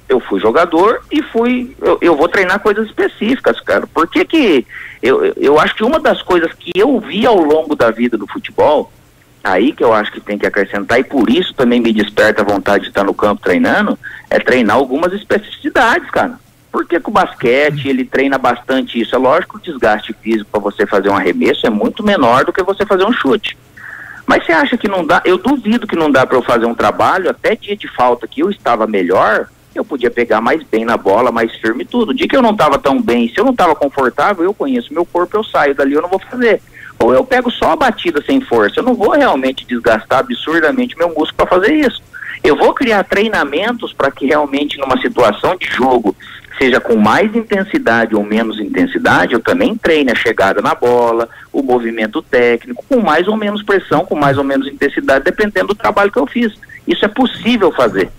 eu fui jogador e fui. Eu, eu vou treinar coisas específicas, cara. Por que que. Eu- eu acho que uma das coisas que eu vi ao longo da vida do futebol, aí que eu acho que tem que acrescentar, e por isso também me desperta a vontade de estar no campo treinando, é treinar algumas especificidades, cara. Por que, o basquete ele treina bastante isso? É lógico que o desgaste físico para você fazer um arremesso é muito menor do que você fazer um chute. Mas você acha que não dá? Eu duvido que não dá para eu fazer um trabalho, até dia de falta que eu estava melhor, eu podia pegar mais bem na bola, mais firme e tudo. Dia que eu não estava tão bem, se eu não estava confortável, eu conheço meu corpo, eu saio dali, eu não vou fazer. Ou eu pego só a batida sem força, eu não vou realmente desgastar absurdamente meu músculo para fazer isso. Eu vou criar treinamentos para que realmente numa situação de jogo, seja com mais intensidade ou menos intensidade, eu também treine a chegada na bola, o movimento técnico, com mais ou menos pressão, com mais ou menos intensidade, dependendo do trabalho que eu fiz. Isso é possível fazer.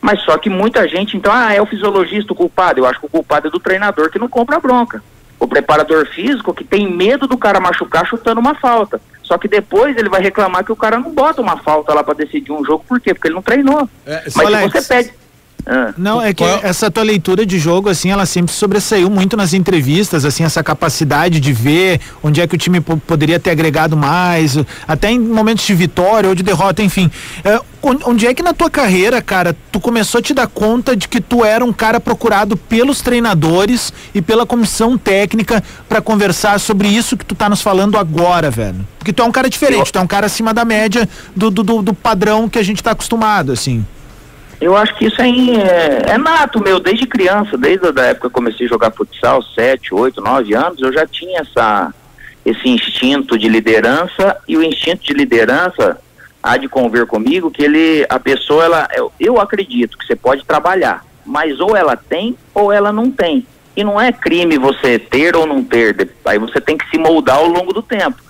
Mas só que muita gente, então, ah, é o fisiologista o culpado. Eu acho que o culpado é do treinador que não compra a bronca. O preparador físico que tem medo do cara machucar chutando uma falta. Só que depois ele vai reclamar que o cara não bota uma falta lá para decidir um jogo, por quê? Porque ele não treinou. É, Mas se Alex, você pede. Ah. Não, é que Qual- essa tua leitura de jogo, assim, ela sempre sobressaiu muito nas entrevistas, assim, essa capacidade de ver onde é que o time po- poderia ter agregado mais, até em momentos de vitória ou de derrota, enfim. É, on- onde é que na tua carreira, cara, tu começou a te dar conta de que tu era um cara procurado pelos treinadores e pela comissão técnica pra conversar sobre isso que tu tá nos falando agora, velho? Porque tu é um cara diferente, tu é um cara acima da média do, do, do- do padrão que a gente tá acostumado, assim. Eu acho que isso aí é, é nato meu, desde criança, desde a época que eu comecei a jogar futsal, 7, 8, 9 anos, eu já tinha essa, esse instinto de liderança e o instinto de liderança há de conver comigo que ele, a pessoa, ela, eu, eu acredito que você pode trabalhar, mas ou ela tem ou ela não tem. E não é crime você ter ou não ter, aí você tem que se moldar ao longo do tempo.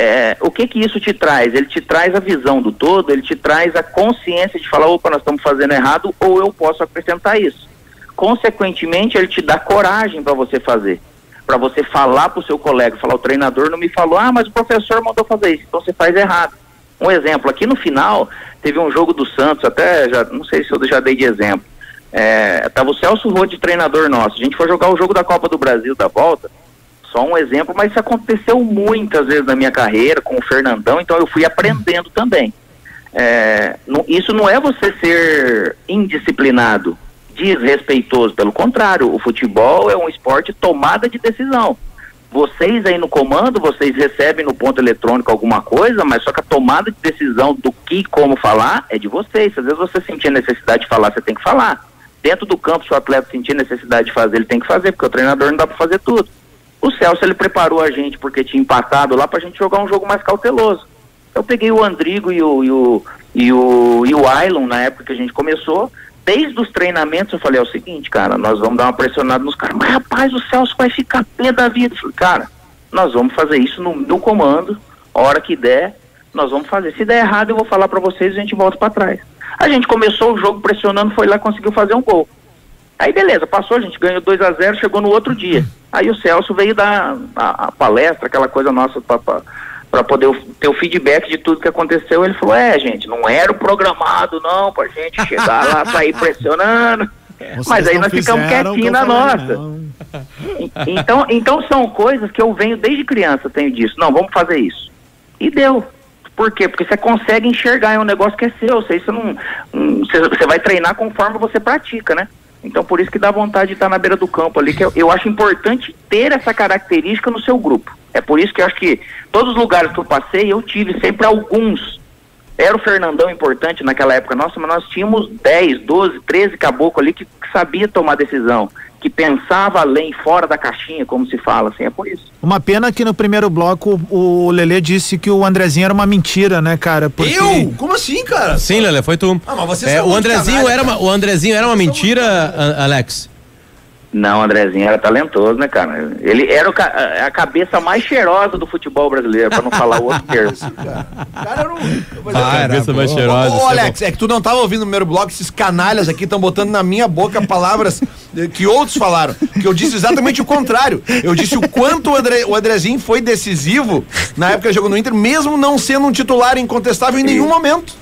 É, o que que isso te traz? Ele te traz a visão do todo, ele te traz a consciência de falar, opa, nós estamos fazendo errado, ou eu posso acrescentar isso. Consequentemente, ele te dá coragem para você fazer, para você falar para o seu colega, falar, o treinador não me falou, ah, mas o professor mandou fazer isso, então você faz errado. Um exemplo, aqui no final, teve um jogo do Santos, até, já, não sei se eu já dei de exemplo, é, tava o Celso Rode, treinador nosso, a gente foi jogar o jogo da Copa do Brasil da volta, só um exemplo, mas isso aconteceu muitas vezes na minha carreira com o Fernandão, então eu fui aprendendo também. É, não- isso não é você ser indisciplinado, desrespeitoso, pelo contrário, o futebol é um esporte tomada de decisão. Vocês aí no comando, vocês recebem no ponto eletrônico alguma coisa, mas só que a tomada de decisão do que como falar é de vocês. Às vezes você sentir necessidade de falar, você tem que falar. Dentro do campo, se o atleta sentir necessidade de fazer, ele tem que fazer, porque o treinador não dá para fazer tudo. O Celso ele preparou a gente porque tinha empatado lá pra gente jogar um jogo mais cauteloso. Eu peguei o Andrigo e o, e o, e o, e o na época que a gente começou. Desde os treinamentos eu falei, é o seguinte, cara, nós vamos dar uma pressionada nos caras. Mas rapaz, o Celso vai ficar pé da vida. Falei, cara, nós vamos fazer isso no, no comando, a hora que der, nós vamos fazer. Se der errado, eu vou falar pra vocês e a gente volta pra trás. A gente começou o jogo pressionando, foi lá conseguiu fazer um gol. Aí beleza, passou, a gente ganhou 2 a 0 chegou no outro dia. Aí o Celso veio dar a, a palestra, aquela coisa nossa para poder o- ter o feedback de tudo que aconteceu. Ele falou, é, gente, não era o programado, não, pra gente chegar lá, sair pressionando. Mas aí nós ficamos quietinhos na nossa. Então, então são coisas que eu venho desde criança, tenho disso. Não, vamos fazer isso. E deu. Por quê? Porque você consegue enxergar, é um negócio que é seu. Você, não, hum, você, você vai treinar conforme você pratica, né? Então por isso que dá vontade de estar na beira do campo ali, que eu, eu acho importante ter essa característica no seu grupo. É por isso que eu acho que todos os lugares que eu passei, eu tive sempre alguns. Era o Fernandão importante naquela época nossa, mas nós tínhamos 10, 12, 13 caboclos ali que, que sabia tomar decisão, que pensava além, fora da caixinha, como se fala, assim, é por isso. Uma pena que no primeiro bloco o Lelê disse que o Andrezinho era uma mentira, né, cara? Porque... Eu? Como assim, cara? Sim, Lele, foi tu. Ah, mas vocês É, o Andrezinho canalha, era uma, o Andrezinho era uma mentira, Alex. Não, o Andrezinho era talentoso, né, cara? Ele era o ca- a cabeça mais cheirosa do futebol brasileiro, para não falar o outro termo. Cara, não. Mas Ah, cabeça mais Ô, cheirosa. Ô, isso é Alex, é que tu não tava ouvindo o primeiro bloco, esses canalhas aqui estão botando na minha boca palavras eh, que outros falaram. Que eu disse exatamente o contrário. Eu disse o quanto o, André, o Andrezinho foi decisivo na época que jogou no Inter, mesmo não sendo um titular incontestável em nenhum momento.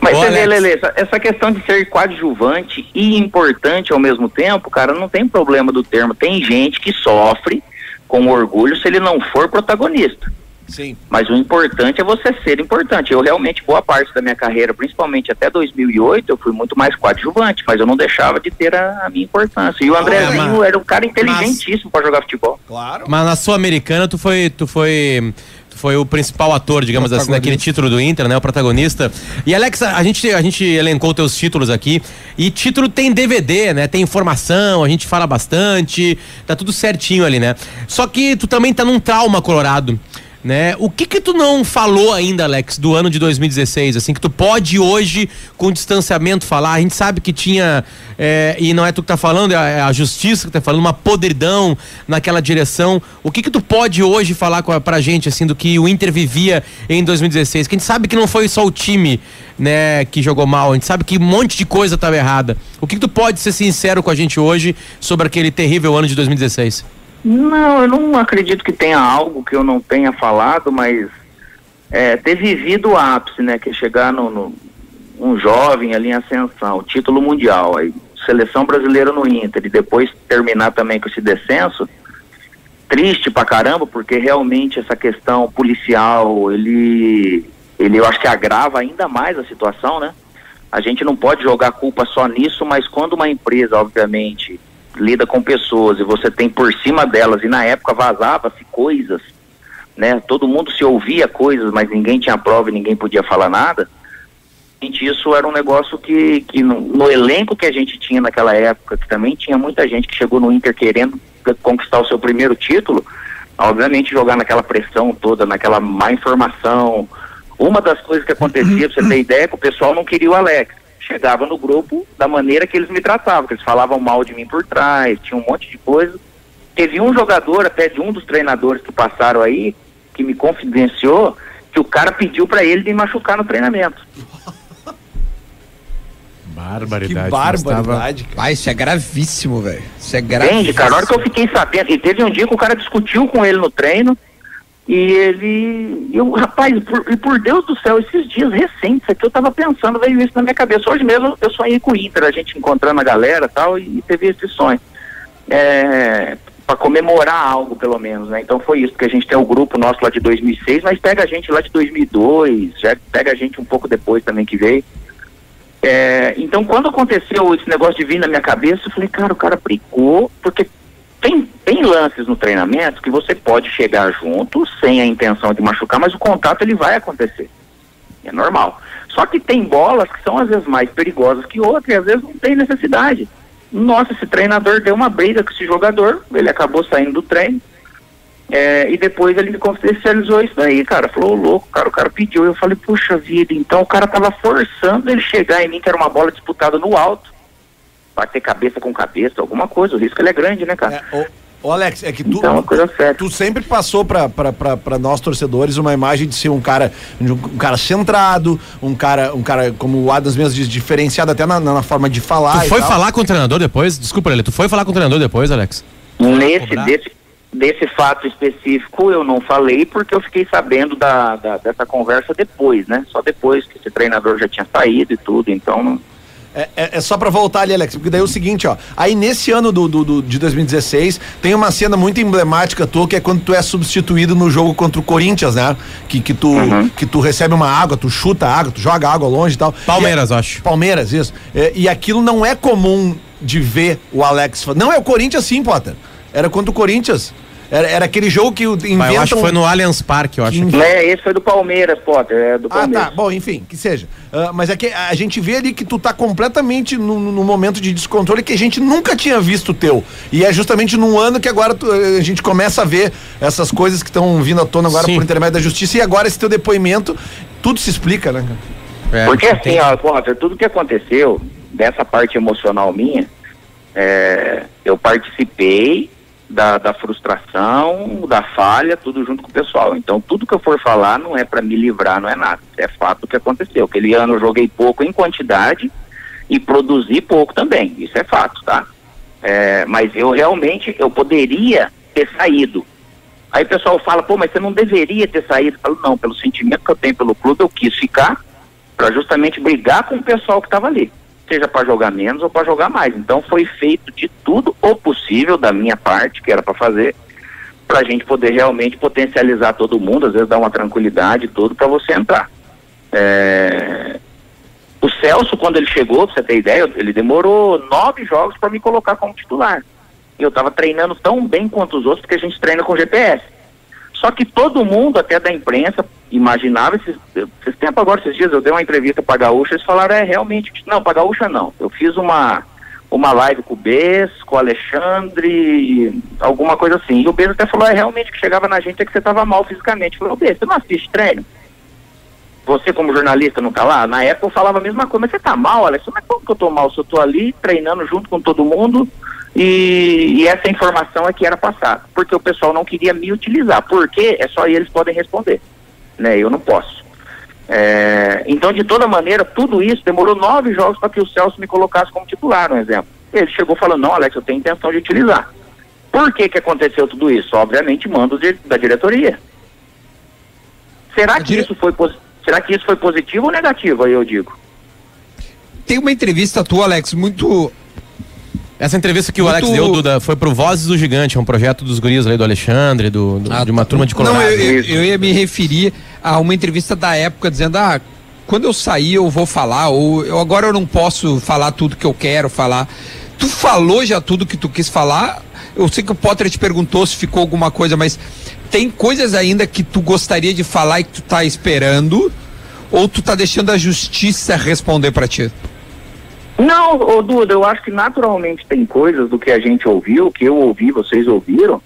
Mas você vê. Lele, essa, essa questão de ser coadjuvante e importante ao mesmo tempo, cara, não tem problema do termo. Tem gente que sofre com orgulho se ele não for protagonista. Sim. Mas o importante é você ser importante. Eu realmente, boa parte da minha carreira, principalmente até 2008, eu fui muito mais coadjuvante, mas eu não deixava de ter a, a minha importância. E o Andrezinho mas- era um cara inteligentíssimo para jogar futebol. Claro. Mas na Sul-Americana tu foi, tu foi, foi o principal ator, digamos assim, naquele título do Inter, né? O protagonista. E Alex, a gente, a gente elencou teus títulos aqui. E título tem DVD, né? Tem informação, a gente fala bastante, tá tudo certinho ali, né? Só que tu também tá num trauma colorado. Né? O que que tu não falou ainda, Alex, do ano de 2016, assim, que tu pode hoje, com distanciamento, falar? A gente sabe que tinha, é, e não é tu que tá falando, é a, é a justiça que tá falando, uma podridão naquela direção. O que que tu pode hoje falar com a, pra gente, assim, do que o Inter vivia em 2016? Que a gente sabe que não foi só o time, né, que jogou mal, a gente sabe que um monte de coisa tava errada. O que que tu pode ser sincero com a gente hoje sobre aquele terrível ano de 2016? Não, eu não acredito que tenha algo que eu não tenha falado, mas é, ter vivido o ápice, né? Que é chegar no, no, um jovem ali em ascensão, título mundial, aí seleção brasileira no Inter e depois terminar também com esse descenso, triste pra caramba, porque realmente essa questão policial, ele, ele eu acho que agrava ainda mais a situação, né? A gente não pode jogar culpa só nisso, mas quando uma empresa, obviamente, lida com pessoas e você tem por cima delas, e na época vazava-se coisas, né? Todo mundo se ouvia coisas, mas ninguém tinha prova e ninguém podia falar nada. Isso era um negócio que, que no, no elenco que a gente tinha naquela época, que também tinha muita gente que chegou no Inter querendo conquistar o seu primeiro título, obviamente jogar naquela pressão toda, naquela má informação. Uma das coisas que acontecia, pra você ter ideia, é que o pessoal não queria o Alex. Chegava no grupo da maneira que eles me tratavam, que eles falavam mal de mim por trás, tinha um monte de coisa. Teve um jogador, até de um dos treinadores que passaram aí, que me confidenciou, que o cara pediu para ele me machucar no treinamento. Barbaridade. Que barbaridade, cara. Ah, isso é gravíssimo, velho. Isso é Entende, gravíssimo. cara? A hora que eu fiquei sabendo, e teve um dia que o cara discutiu com ele no treino, e ele. Eu, rapaz, por, e por Deus do céu, esses dias recentes aqui eu tava pensando, veio isso na minha cabeça. Hoje mesmo eu sonhei com o Inter, a gente encontrando a galera e tal, e teve esse sonho. É, para comemorar algo, pelo menos, né? Então foi isso, porque a gente tem o grupo nosso lá de 2006, mas pega a gente lá de 2002, já pega a gente um pouco depois também que veio. É, então, quando aconteceu esse negócio de vir na minha cabeça, eu falei, cara, o cara brigou, porque tem, tem lances no treinamento que você pode chegar junto sem a intenção de machucar, mas o contato ele vai acontecer. É normal. Só que tem bolas que são às vezes mais perigosas que outras e às vezes não tem necessidade. Nossa, esse treinador deu uma briga com esse jogador, ele acabou saindo do treino. É, e depois ele me confidencializou isso daí, cara. Falou, "Ô, louco, cara, o cara pediu. Eu falei, puxa vida, então o cara tava forçando ele chegar em mim, que era uma bola disputada no alto. Bater cabeça com cabeça, alguma coisa. O risco ele é grande, né, cara? É, ô, ô, Alex, é que tu, Então, é uma coisa séria. tu sempre passou pra nós torcedores uma imagem de ser um cara um, um cara centrado, um cara, um cara, como o Adams mesmo diz, diferenciado até na, na forma de falar. Tu e foi tal. falar com o treinador depois? Desculpa, Lele, tu foi falar com o treinador depois, Alex? Nesse, desse, desse fato específico eu não falei porque eu fiquei sabendo da, da- dessa conversa depois, né? Só depois que esse treinador já tinha saído e tudo, então não- É, é- é só pra voltar ali, Alex, porque daí é o seguinte, ó. Aí nesse ano do, do- do- de 2016, tem uma cena muito emblemática tua, que é quando tu é substituído no jogo contra o Corinthians, né? Que, que, tu, Uhum. que tu recebe uma água, tu chuta a água, tu joga água longe e tal. Palmeiras, E é- acho. Palmeiras, isso. É, e aquilo não é comum de ver o Alex. Não é o Corinthians sim, Potter. Era contra o Corinthians. Era, era aquele jogo que o- Mas eu acho inventam... que foi no Allianz Parque, eu acho. que É, esse foi do Palmeiras, Potter, é do ah, Palmeiras. tá. Bom, enfim, que seja. Ah, mas é que a gente vê ali que tu tá completamente no, no momento de descontrole que a gente nunca tinha visto teu. E é justamente num ano que agora tu- a gente começa a ver essas coisas que estão vindo à tona agora Sim. por intermédio da justiça. E agora esse teu depoimento, tudo se explica, né? cara? É, Porque assim, tem- ó, Potter, tudo que aconteceu, dessa parte emocional minha, é, eu participei da, da frustração, da falha, tudo junto com o pessoal. Então, tudo que eu for falar não é para me livrar, não é nada. É fato que aconteceu. Aquele ano eu joguei pouco em quantidade e produzi pouco também. Isso é fato, tá? É, mas eu realmente, eu poderia ter saído. Aí o pessoal fala, pô, mas você não deveria ter saído. Eu falo, não, pelo sentimento que eu tenho pelo clube, eu quis ficar para justamente brigar com o pessoal que estava ali, seja para jogar menos ou para jogar mais. Então foi feito de tudo o possível da minha parte, que era para fazer, para a gente poder realmente potencializar todo mundo, às vezes dar uma tranquilidade tudo para você entrar. É, O Celso, quando ele chegou, pra você ter ideia, ele demorou nove jogos para me colocar como titular. Eu estava treinando tão bem quanto os outros, porque a gente treina com GPS. Só que todo mundo, até da imprensa, imaginava, esses, esses tempos agora, esses dias, eu dei uma entrevista para Gaúcha, eles falaram, é, realmente, não, para Gaúcha não. Eu fiz uma, uma live com o Bess, com o Alexandre, alguma coisa assim. E o Bess até falou, é, realmente, que chegava na gente é que você estava mal fisicamente. Eu falei, ô Bess, você não assiste treino? Você como jornalista não tá lá? Na época eu falava a mesma coisa, mas você tá mal, Alex? Mas como que eu tô mal? Se eu tô ali treinando junto com todo mundo e, e essa informação é que era passada. Porque o pessoal não queria me utilizar. Por quê? É só eles podem responder. Né? Eu não posso. É, então, de toda maneira, tudo isso demorou nove jogos para que o Celso me colocasse como titular, um exemplo. Ele chegou falando, não, Alex, eu tenho intenção de utilizar. Por que que aconteceu tudo isso? Obviamente, mando de- da diretoria. Será que, dire- isso foi, será que isso foi positivo ou negativo, aí eu digo? tem uma entrevista tua, Alex, muito. Essa entrevista que o Alex deu, Duda, foi pro Vozes do Gigante, é um projeto dos guris ali do Alexandre, do, do- de uma turma de Colorado. Não, eu, eu- ia me referir a uma entrevista da época dizendo, ah, quando eu sair eu vou falar, ou eu, agora eu não posso falar tudo que eu quero falar. Tu falou já tudo que tu quis falar? Eu sei que o Potter te perguntou se ficou alguma coisa, mas tem coisas ainda que tu gostaria de falar e que tu tá esperando? Ou tu tá deixando a justiça responder pra ti? Não, ô Duda, eu acho que naturalmente tem coisas do que a gente ouviu, que eu ouvi, vocês ouviram,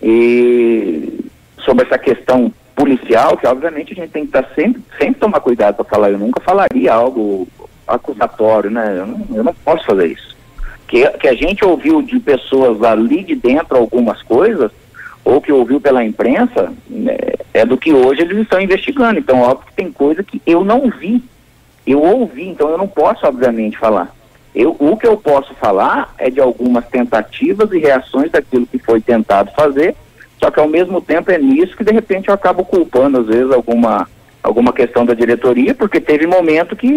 e sobre essa questão policial, que obviamente a gente tem que estar sempre, sempre tomar cuidado para falar. Eu nunca falaria algo acusatório, né? Eu não, eu não posso fazer isso. Que, que a gente ouviu de pessoas ali de dentro algumas coisas, ou que ouviu pela imprensa, né, é do que hoje eles estão investigando. Então, óbvio que tem coisa que eu não vi eu ouvi, então eu não posso, obviamente, falar. Eu, o que eu posso falar é de algumas tentativas e reações daquilo que foi tentado fazer, só que ao mesmo tempo é nisso que de repente eu acabo culpando, às vezes, alguma, alguma questão da diretoria, porque teve momento que,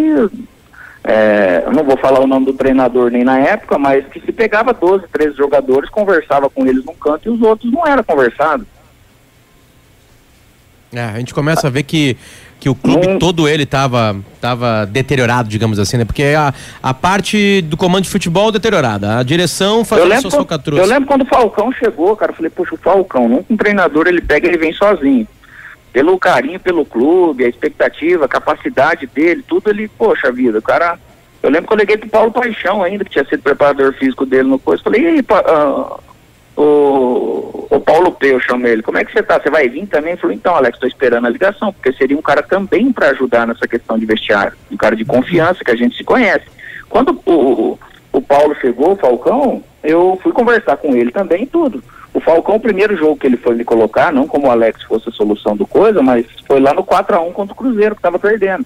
é, eu não vou falar o nome do treinador nem na época, mas que se pegava 12, 13 jogadores, conversava com eles num canto e os outros não era conversado. É, a gente começa a ver que, que o clube todo ele tava, tava deteriorado, digamos assim, né? Porque a, a parte do comando de futebol deteriorada, a direção fazendo suas falcatruas. eu lembro quando o Falcão chegou, cara, eu falei, poxa, o Falcão, nunca um treinador ele pega e ele vem sozinho. Pelo carinho pelo clube, a expectativa, a capacidade dele, tudo ele, poxa vida, o cara. Eu lembro que eu liguei pro Paulo Paixão ainda, que tinha sido preparador físico dele no coisa. Falei, e aí, pa- ah, o, o Paulo P, eu chamo ele, como é que você tá? Você vai vir também? Ele falou, então, Alex, tô esperando a ligação, porque seria um cara também para ajudar nessa questão de vestiário. Um cara de confiança, que a gente se conhece. Quando o, o, Paulo chegou, o Falcão, eu fui conversar com ele também tudo. O Falcão, o primeiro jogo que ele foi me colocar, não como o Alex fosse a solução do coisa, mas foi lá no 4x1 contra o Cruzeiro, que tava perdendo.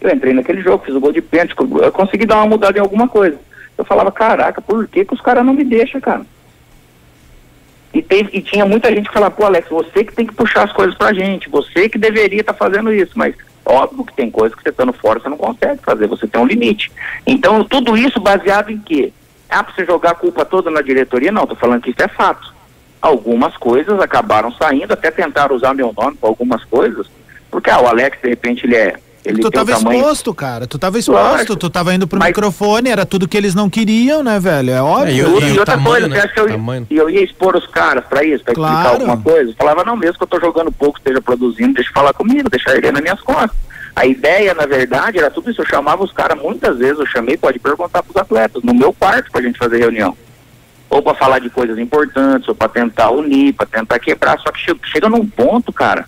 Eu entrei naquele jogo, fiz o gol de pênalti, consegui dar uma mudada em alguma coisa. Eu falava, caraca, por que, que os caras não me deixam, cara? E, teve, e tinha muita gente que falava, pô, Alex, você que tem que puxar as coisas pra gente, você que deveria estar fazendo isso, mas óbvio que tem coisas que você estando fora você não consegue fazer, você tem um limite. Então, tudo isso baseado em quê? Ah, pra você jogar a culpa toda na diretoria? Não, tô falando que isso é fato. Algumas coisas acabaram saindo, até tentaram usar meu nome para algumas coisas, porque ah, o Alex, de repente, ele é. Ele tu tava tamanho. exposto, cara. Tu tava exposto, Lógico. tu tava indo pro Mas- microfone, era tudo que eles não queriam, né, velho? É óbvio. É, e E e outra tamanho, coisa, né? você acha que eu, Tamanho. e eu ia expor os caras pra isso, pra explicar Claro. alguma coisa? Eu falava, não, mesmo que eu tô jogando pouco, esteja produzindo, deixa eu falar comigo, deixar ele nas minhas costas. A ideia, na verdade, era tudo isso. Eu chamava os caras, muitas vezes eu chamei, pode perguntar pros atletas, no meu quarto pra gente fazer reunião. Ou pra falar de coisas importantes, ou pra tentar unir, pra tentar quebrar. Só que che- chega num ponto, cara,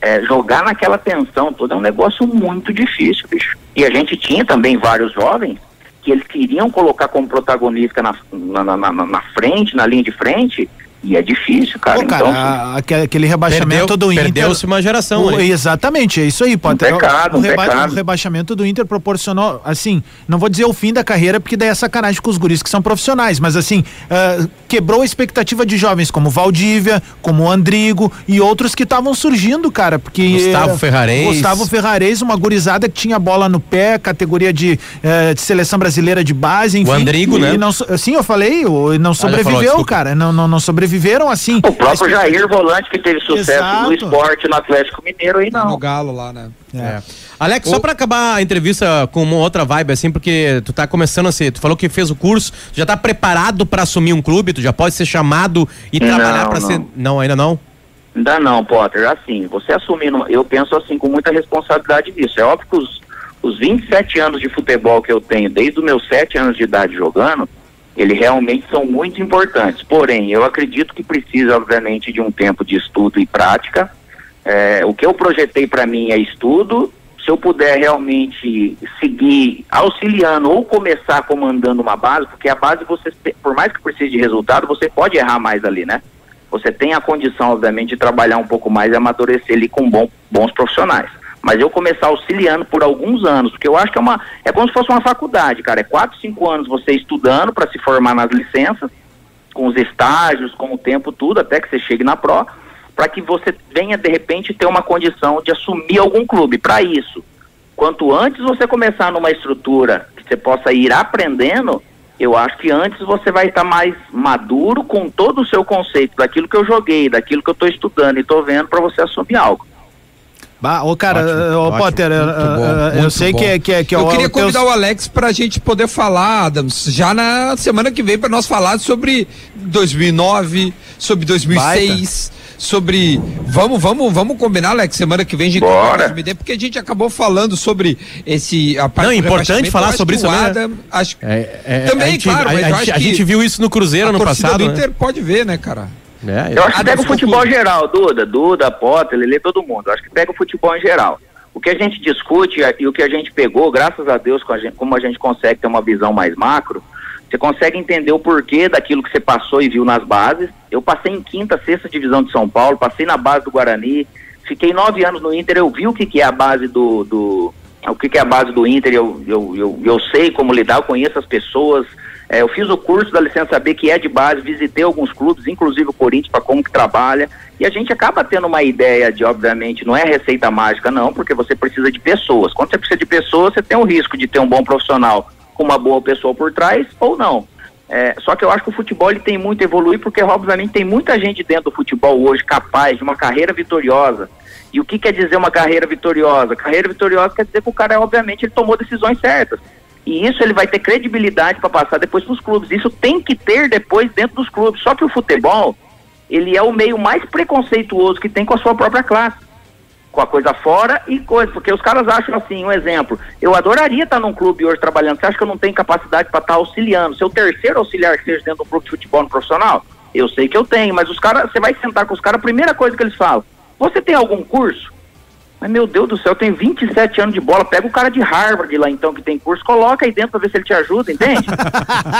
é, jogar naquela tensão toda é um negócio muito difícil, bicho. E a gente tinha também vários jovens que eles queriam colocar como protagonista na, na, na, na- na frente, na linha de frente, e é difícil, cara. Pô, cara, então, a- aquele, aquele rebaixamento Perdeu- do Inter. perdeu-se uma geração O- exatamente, é isso aí, Potter. Um pecado, o, um reba- pecado. o rebaixamento do Inter proporcionou, assim, não vou dizer o fim da carreira, porque daí é sacanagem com os guris que são profissionais, mas assim, ah, quebrou a expectativa de jovens como Valdívia, como Andrigo e outros que estavam surgindo, cara, porque... Gustavo Ferrarez. Gustavo Ferrarez, uma gurizada que tinha bola no pé, categoria de, eh, de seleção brasileira de base, enfim. Andrigo, e né? não, so- sim, eu falei, o- não falou, sobreviveu, desculpa. cara, não, não, não sobreviveram assim. o próprio Jair Volante, que teve sucesso Exato. no esporte no Atlético Mineiro, aí No não. Galo lá, né? É. Alex, só pra acabar a entrevista com uma outra vibe, assim, porque tu tá começando a ser, tu falou que fez o curso, tu já tá preparado pra assumir um clube, tu já pode ser chamado e trabalhar pra não. ser. Não, ainda não? Ainda não, Potter. Assim, você assumindo, eu penso assim com muita responsabilidade disso. É óbvio que os, os 27 anos de futebol que eu tenho, desde os meus 7 anos de idade jogando, eles realmente são muito importantes. Porém, eu acredito que precisa, obviamente, de um tempo de estudo e prática. É, o que eu projetei para mim é estudo. Se eu puder realmente seguir auxiliando ou começar comandando uma base, porque a base, você, por mais que precise de resultado, você pode errar mais ali, né? você tem a condição, obviamente, de trabalhar um pouco mais e amadurecer ali com bom- bons profissionais. Mas eu começar auxiliando por alguns anos, porque eu acho que é uma. É como se fosse uma faculdade, cara. É quatro, cinco anos você estudando para se formar nas licenças, com os estágios, com o tempo, tudo, até que você chegue na pró, para que você venha, de repente, ter uma condição de assumir algum clube. Para isso, Quanto antes você começar numa estrutura que você possa ir aprendendo, eu acho que antes você vai estar mais maduro com todo o seu conceito daquilo que eu joguei, daquilo que eu estou estudando e estou vendo para você assumir algo. Bah, ô, cara, Ótimo, ô, ótimo. Potter, Muito uh, bom, uh, eu sei bom. que é que é que é Eu o- queria teus- convidar o Alex pra gente poder falar, Adams, já na semana que vem pra nós falar sobre 2009, sobre 2006, sobre vamos, vamos, vamos combinar, Alex, semana que vem a gente Bora. porque a gente acabou falando sobre esse a parte Não, é importante falar Eu sobre que isso né? Adam, acho É, é, Também, a gente, claro, a, mas eu a a que gente viu isso no Cruzeiro a ano torcida passado. do né? Inter pode ver, né, cara? É, Eu acho que pega o futebol conclui. geral, Duda, Duda, Potter, Lelê, todo mundo. Eu acho que pega o futebol em geral. O que a gente discute e o que a gente pegou, graças a Deus, como a gente consegue ter uma visão mais macro, você consegue entender o porquê daquilo que você passou e viu nas bases. Eu passei em quinta, sexta divisão de São Paulo, passei na base do Guarani, fiquei nove anos no Inter, eu vi o que, que é a base do, do- o que, que é a base do Inter, eu, eu, eu, eu sei como lidar, eu conheço as pessoas, é, eu fiz o curso da licença B, que é de base, visitei alguns clubes, inclusive o Corinthians, para como que trabalha, e a gente acaba tendo uma ideia de, obviamente, não é receita mágica não, porque você precisa de pessoas. Quando você precisa de pessoas, você tem o risco de ter um bom profissional com uma boa pessoa por trás, ou não. É, só que eu acho que o futebol ele tem muito a evoluir, porque obviamente tem muita gente dentro do futebol hoje capaz de uma carreira vitoriosa. E o que quer dizer uma carreira vitoriosa? Carreira vitoriosa quer dizer que o cara, obviamente, ele tomou decisões certas. E isso ele vai ter credibilidade para passar depois para os clubes. Isso tem que ter depois dentro dos clubes. Só que o futebol, ele é o meio mais preconceituoso que tem com a sua própria classe. Com a coisa fora e coisa. Porque os caras acham assim, um exemplo. Eu adoraria estar num clube hoje trabalhando. Você acha que eu não tenho capacidade para estar auxiliando? Seu terceiro auxiliar que seja dentro do clube de futebol no profissional? Eu sei que eu tenho, mas os caras, você vai sentar com os caras, a primeira coisa que eles falam, você tem algum curso? Mas meu Deus do céu, tenho 27 anos de bola. Pega o cara de Harvard lá então que tem curso, coloca aí dentro pra ver se ele te ajuda, entende?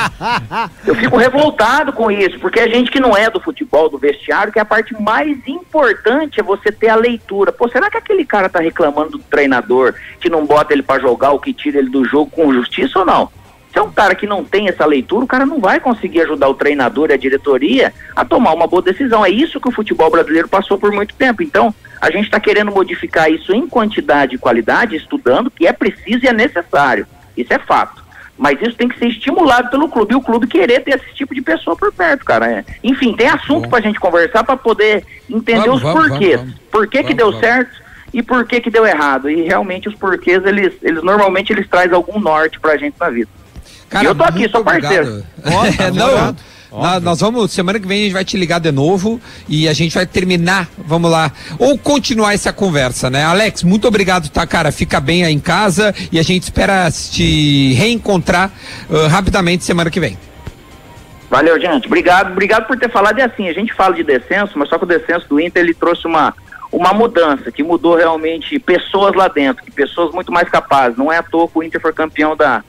eu fico revoltado com isso, porque a gente que não é do futebol, do vestiário, que é a parte mais importante é você ter a leitura. Pô, será que aquele cara tá reclamando do treinador que não bota ele pra jogar ou que tira ele do jogo com justiça ou não? Se é um cara que não tem essa leitura, o cara não vai conseguir ajudar o treinador e a diretoria a tomar uma boa decisão. É isso que o futebol brasileiro passou por muito tempo. Então, a gente está querendo modificar isso em quantidade e qualidade, estudando, que é preciso e é necessário. Isso é fato. Mas isso tem que ser estimulado pelo clube. E o clube querer ter esse tipo de pessoa por perto, cara. É. Enfim, tem assunto para a gente conversar para poder entender Vamos, os vamos, porquês. vamos. Por que, que deu certo e por que, que deu errado. E realmente os porquês, eles, eles normalmente eles trazem algum norte pra gente na vida. E eu tô aqui, sou parceiro. obrigado. É, não, nó- nós vamos, semana que vem a gente vai te ligar de novo e a gente vai terminar, vamos lá, ou continuar essa conversa, né? Alex, muito obrigado, tá, cara? Fica bem aí em casa e a gente espera te reencontrar ah, rapidamente semana que vem. Valeu, gente. Obrigado, obrigado por ter falado. E assim, a gente fala de descenso, mas só que o descenso do Inter ele trouxe uma, uma mudança, que mudou realmente pessoas lá dentro, que pessoas muito mais capazes. Não é à toa que o Inter foi campeão da,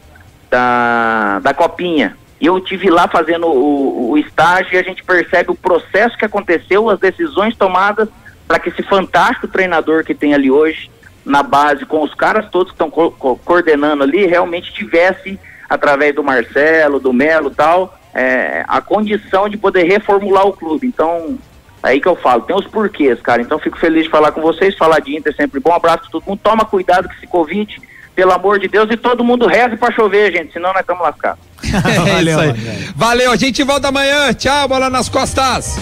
da, da Copinha. Eu tive lá fazendo o, o estágio e a gente percebe o processo que aconteceu, as decisões tomadas para que esse fantástico treinador que tem ali hoje na base, com os caras todos que estão co- co- coordenando ali, realmente tivesse, através do Marcelo, do Melo tal, é, a condição de poder reformular o clube. Então, aí que eu falo, tem os porquês, cara. Então, fico feliz de falar com vocês, falar de Inter é sempre bom. Um abraço pra todo mundo. Toma cuidado com esse Covid, pelo amor de Deus, e todo mundo reze pra chover, gente, senão nós estamos lascados. É Valeu, isso aí. André. Valeu, a gente volta amanhã. Tchau, bola nas costas.